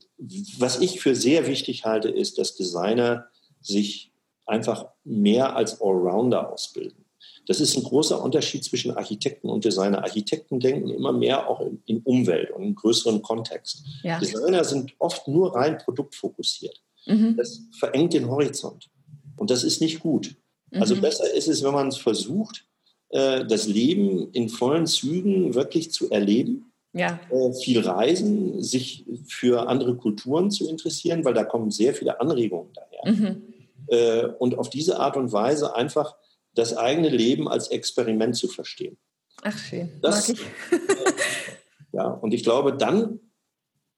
was ich für sehr wichtig halte, ist, dass Designer sich einfach mehr als Allrounder ausbilden. Das ist ein großer Unterschied zwischen Architekten und Designer. Architekten denken immer mehr auch in, in Umwelt und in größeren Kontext. Ja. Designer sind oft nur rein produktfokussiert. Mhm. Das verengt den Horizont. Und das ist nicht gut. Also mhm. besser ist es, wenn man es versucht, äh, das Leben in vollen Zügen wirklich zu erleben. Ja. Äh, viel reisen, sich für andere Kulturen zu interessieren, weil da kommen sehr viele Anregungen daher. Mhm. Äh, und auf diese Art und Weise einfach das eigene Leben als Experiment zu verstehen. Ach schön, das, mag ich. (laughs) ja, und ich glaube, dann,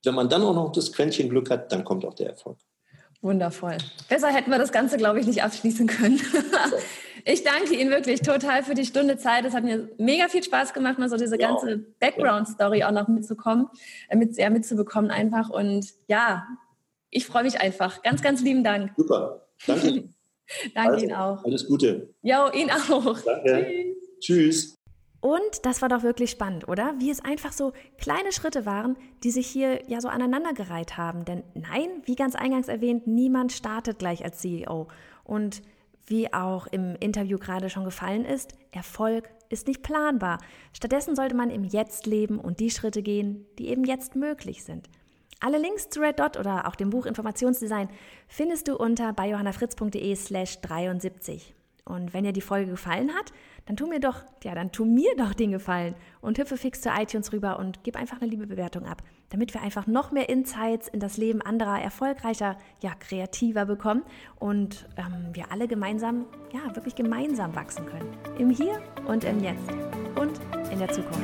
wenn man dann auch noch das Quäntchen Glück hat, dann kommt auch der Erfolg. Wundervoll. Besser hätten wir das Ganze, glaube ich, nicht abschließen können. (laughs) ich danke Ihnen wirklich total für die Stunde Zeit. Es hat mir mega viel Spaß gemacht, mal so diese ja. ganze Background-Story auch noch mitzukommen, äh, mit, ja, mitzubekommen einfach. Und ja, ich freue mich einfach. Ganz, ganz lieben Dank. Super. Danke. (laughs) (laughs) danke also, Ihnen auch. Alles Gute. Ja, Ihnen auch. Danke. Tschüss. Tschüss. Und das war doch wirklich spannend, oder? Wie es einfach so kleine Schritte waren, die sich hier ja so aneinandergereiht haben. Denn nein, wie ganz eingangs erwähnt, niemand startet gleich als CEO. Und wie auch im Interview gerade schon gefallen ist, Erfolg ist nicht planbar. Stattdessen sollte man im Jetzt leben und die Schritte gehen, die eben jetzt möglich sind. Alle Links zu Red Dot oder auch dem Buch Informationsdesign findest du unter bei johannafritz.de slash 73. Und wenn dir die Folge gefallen hat, dann tu mir doch, ja, dann tu mir doch den Gefallen und hüpfe fix zu iTunes rüber und gib einfach eine liebe Bewertung ab, damit wir einfach noch mehr Insights in das Leben anderer erfolgreicher, ja, kreativer bekommen und ähm, wir alle gemeinsam, ja, wirklich gemeinsam wachsen können. Im Hier und im Jetzt und in der Zukunft.